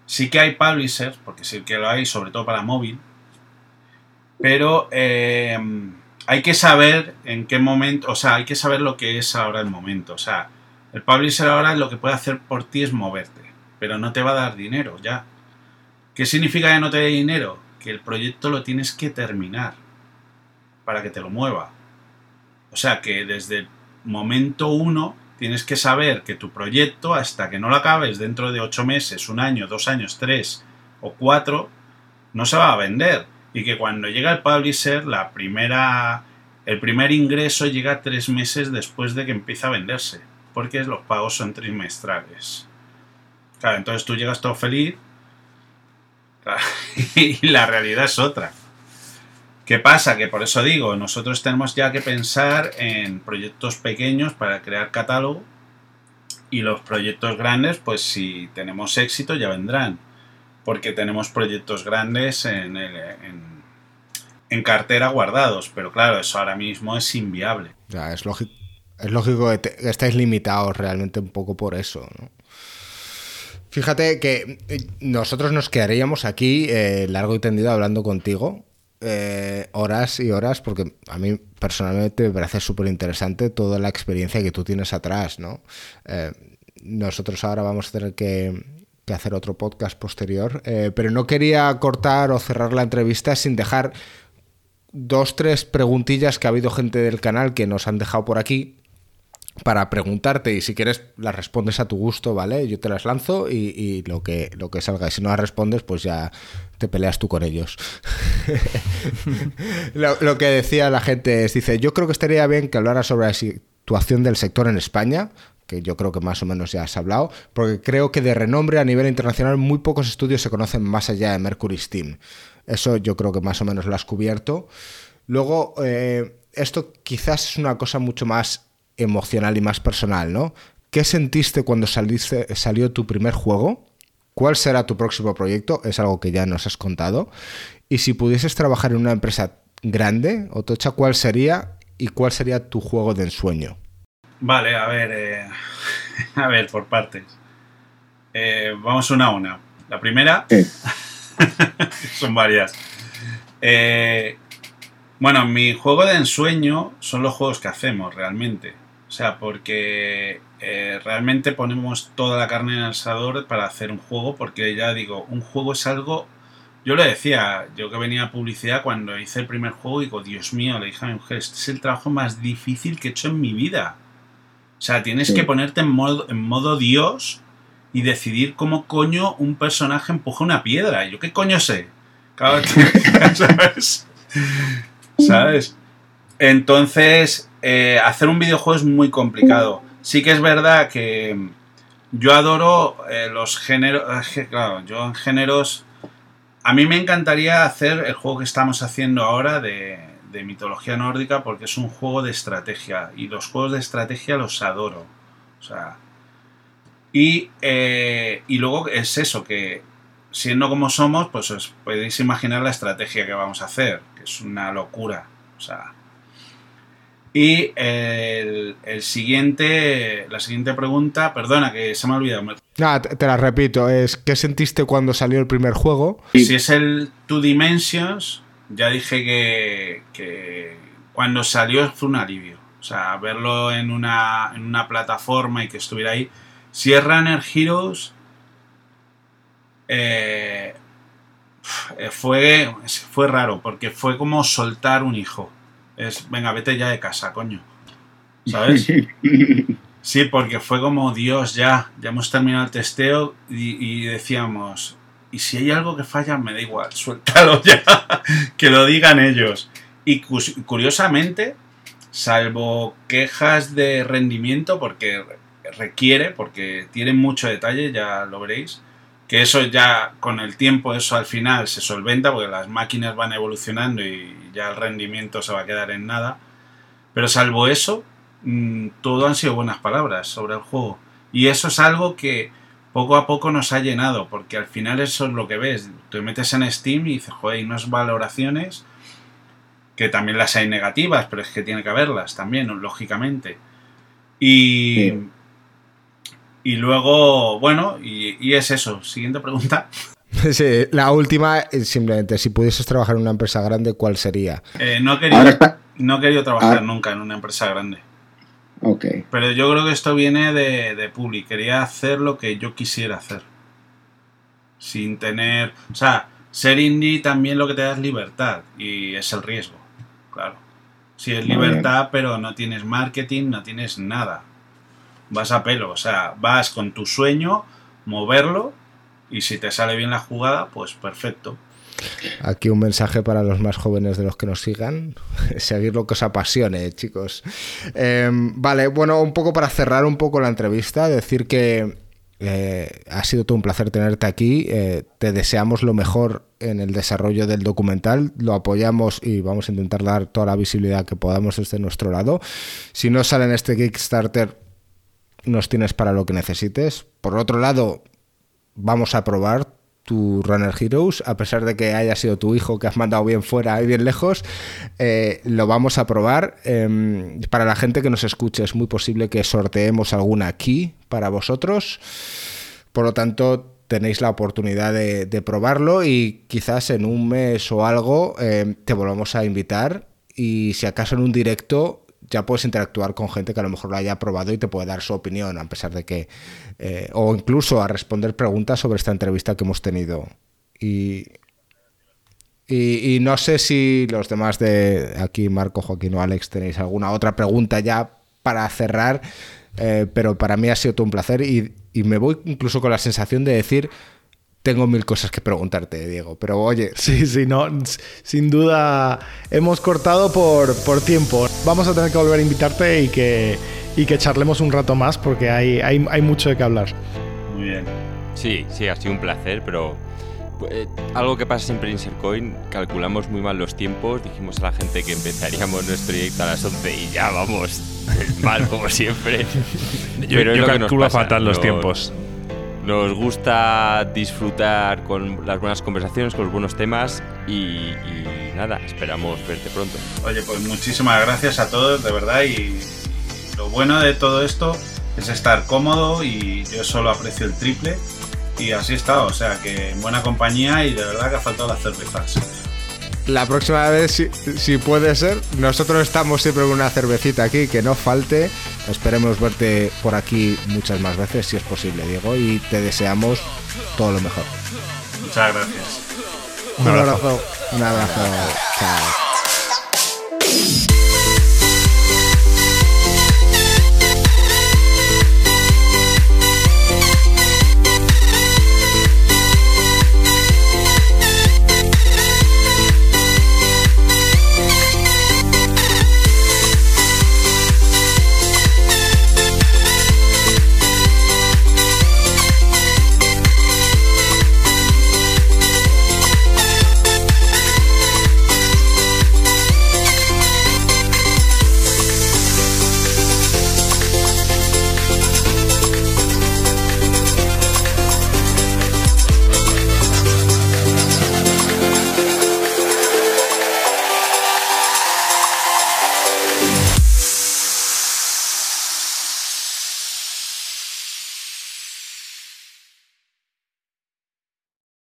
sí que hay publishers, porque sí que lo hay, sobre todo para móvil, pero... Eh, hay que saber en qué momento, o sea, hay que saber lo que es ahora el momento. O sea, el publisher ahora lo que puede hacer por ti es moverte, pero no te va a dar dinero ya. ¿Qué significa que no te dé dinero? Que el proyecto lo tienes que terminar para que te lo mueva. O sea que desde el momento uno tienes que saber que tu proyecto, hasta que no lo acabes dentro de ocho meses, un año, dos años, tres o cuatro, no se va a vender y que cuando llega el publisher, la primera, el primer ingreso llega tres meses después de que empieza a venderse, porque los pagos son trimestrales. Claro, entonces tú llegas todo feliz y la realidad es otra. ¿Qué pasa? Que por eso digo, nosotros tenemos ya que pensar en proyectos pequeños para crear catálogo y los proyectos grandes, pues si tenemos éxito ya vendrán porque tenemos proyectos grandes en, en, cartera guardados, pero claro, eso ahora mismo es inviable. Ya, es lógico, es lógico que, estáis limitados realmente un poco por eso, Fíjate que eh, nosotros nos quedaríamos aquí eh, largo y tendido hablando contigo, eh, horas y horas, porque a mí personalmente me parece súper interesante toda la experiencia que tú tienes atrás, ¿no? nosotros ahora vamos a tener que, que hacer otro podcast posterior, eh, pero no quería cortar o cerrar la entrevista sin dejar dos, tres preguntillas que ha habido gente del canal que nos han dejado por aquí para preguntarte y si quieres las respondes a tu gusto, ¿vale? Yo te las lanzo y, lo, que, lo que salga. Y si no las respondes, pues ya te peleas tú con ellos. lo, que decía la gente es, dice, yo creo que estaría bien que hablara sobre la situación del sector en España, que yo creo que más o menos ya has hablado, porque creo que de renombre a nivel internacional muy pocos estudios se conocen más allá de Mercury Steam. Eso yo creo que más o menos lo has cubierto. Luego, eh, esto quizás es una cosa mucho más emocional y más personal, ¿no? ¿Qué sentiste cuando saliste, salió tu primer juego? ¿Cuál será tu próximo proyecto? Es algo que ya nos has contado. Y si pudieses trabajar en una empresa grande o tocha, ¿cuál sería y cuál sería tu juego de ensueño? Vale, a ver, eh, a ver, por partes. Eh, vamos una a una. La primera, son varias. Eh, bueno, mi juego de ensueño son los juegos que hacemos realmente. O sea, porque realmente ponemos toda la carne en el asador para hacer un juego, porque ya digo, un juego es algo... Yo le decía, yo que venía a publicidad cuando hice el primer juego, digo, Dios mío, le dije a mi mujer, este es el trabajo más difícil que he hecho en mi vida o sea, tienes que ponerte en modo, en modo Dios y decidir cómo coño un personaje empuja una piedra. ¿Yo qué coño sé? ¿Sabes? ¿Sabes? Entonces, eh, hacer un videojuego es muy complicado. Sí que es verdad que yo adoro eh, los géneros. Claro, yo en géneros. A mí me encantaría hacer el juego que estamos haciendo ahora de, de mitología nórdica porque es un juego de estrategia y los juegos de estrategia los adoro. O sea, y, eh, y luego es eso, que siendo como somos, pues os podéis imaginar la estrategia que vamos a hacer, que es una locura. O sea, y el, siguiente, la siguiente pregunta, perdona que se me ha olvidado. Ah, te, la repito, es ¿qué sentiste cuando salió el primer juego? Si es el Two Dimensions, ya dije que, cuando salió fue un alivio. O sea, verlo en una, en una plataforma y que estuviera ahí. Si es Runner Heroes, eh, fue, fue raro, porque fue como soltar un hijo. Es, venga, vete ya de casa, coño. ¿sabes? Sí, porque fue como, Dios, ya, ya hemos terminado el testeo y, decíamos, y si hay algo que falla, me da igual, suéltalo ya, que lo digan ellos. Y curiosamente, salvo quejas de rendimiento, porque requiere, porque tiene mucho detalle, ya lo veréis, que eso ya con el tiempo, eso al final se solventa, porque las máquinas van evolucionando y ya el rendimiento se va a quedar en nada. Pero salvo eso, Mm, todo han sido buenas palabras sobre el juego. Y eso es algo que poco a poco nos ha llenado, porque al final eso es lo que ves. Te metes en Steam y dices, joder, hay unas valoraciones que también las hay negativas, pero es que tiene que haberlas también, lógicamente. Y, y luego, bueno, y, es eso. Siguiente pregunta. Sí, la última, simplemente, si pudieses trabajar en una empresa grande, ¿cuál sería? Eh, no, he querido, no he querido trabajar nunca en una empresa grande. Pero yo creo que esto viene de, de Publi. Quería hacer lo que yo quisiera hacer. Sin tener. O sea, ser indie también lo que te da es libertad. Y es el riesgo. Claro. Si es libertad, pero no tienes marketing, no tienes nada. Vas a pelo. O sea, vas con tu sueño, moverlo. Y si te sale bien la jugada, pues perfecto. Aquí un mensaje para los más jóvenes de los que nos sigan. Seguir lo que os apasione, chicos. Em, vale, bueno, un poco para cerrar un poco la entrevista, decir que eh, ha sido todo un placer tenerte aquí. Eh, te deseamos lo mejor en el desarrollo del documental. Lo apoyamos y vamos a intentar dar toda la visibilidad que podamos desde nuestro lado. Si no sale en este Kickstarter, nos tienes para lo que necesites. Por otro lado, vamos a probar tu Runner Heroes, a pesar de que haya sido tu hijo que has mandado bien fuera y bien lejos, eh, lo vamos a probar. Em, para la gente que nos escuche, es muy posible que sorteemos alguna aquí para vosotros. Por lo tanto, tenéis la oportunidad de, probarlo y quizás en un mes o algo em, te volvamos a invitar y si acaso en un directo ya puedes interactuar con gente que a lo mejor lo haya probado y te puede dar su opinión, a pesar de que. Eh, o incluso a responder preguntas sobre esta entrevista que hemos tenido. Y, y, no sé si los demás de aquí, Marco, Joaquín o Alex, tenéis alguna otra pregunta ya para cerrar, eh, pero para mí ha sido todo un placer y, y me voy incluso con la sensación de decir tengo mil cosas que preguntarte, Diego. Pero oye. Sí, sí, no. Sin duda hemos cortado por, por tiempo. Vamos a tener que volver a invitarte y que, y que charlemos un rato más porque hay, hay, hay mucho de qué hablar. Muy bien. Sí, sí, ha sido un placer, pero eh, algo que pasa siempre en Insercoin, calculamos muy mal los tiempos, dijimos a la gente que empezaríamos nuestro directo a las 11 y ya vamos, mal como siempre. yo, yo calculo fatal los tiempos. Nos gusta disfrutar con las buenas conversaciones, con los buenos temas y, nada, esperamos verte pronto. Oye, pues muchísimas gracias a todos, de verdad, y lo bueno de todo esto es estar cómodo y yo solo aprecio el triple y así está, o sea que en buena compañía y de verdad que ha faltado las cervezas la próxima vez, si, puede ser, nosotros estamos siempre con una cervecita aquí, que no falte. Esperemos verte por aquí muchas más veces, si es posible, Diego, y te deseamos todo lo mejor. Muchas gracias. Un abrazo. Un abrazo. Chao.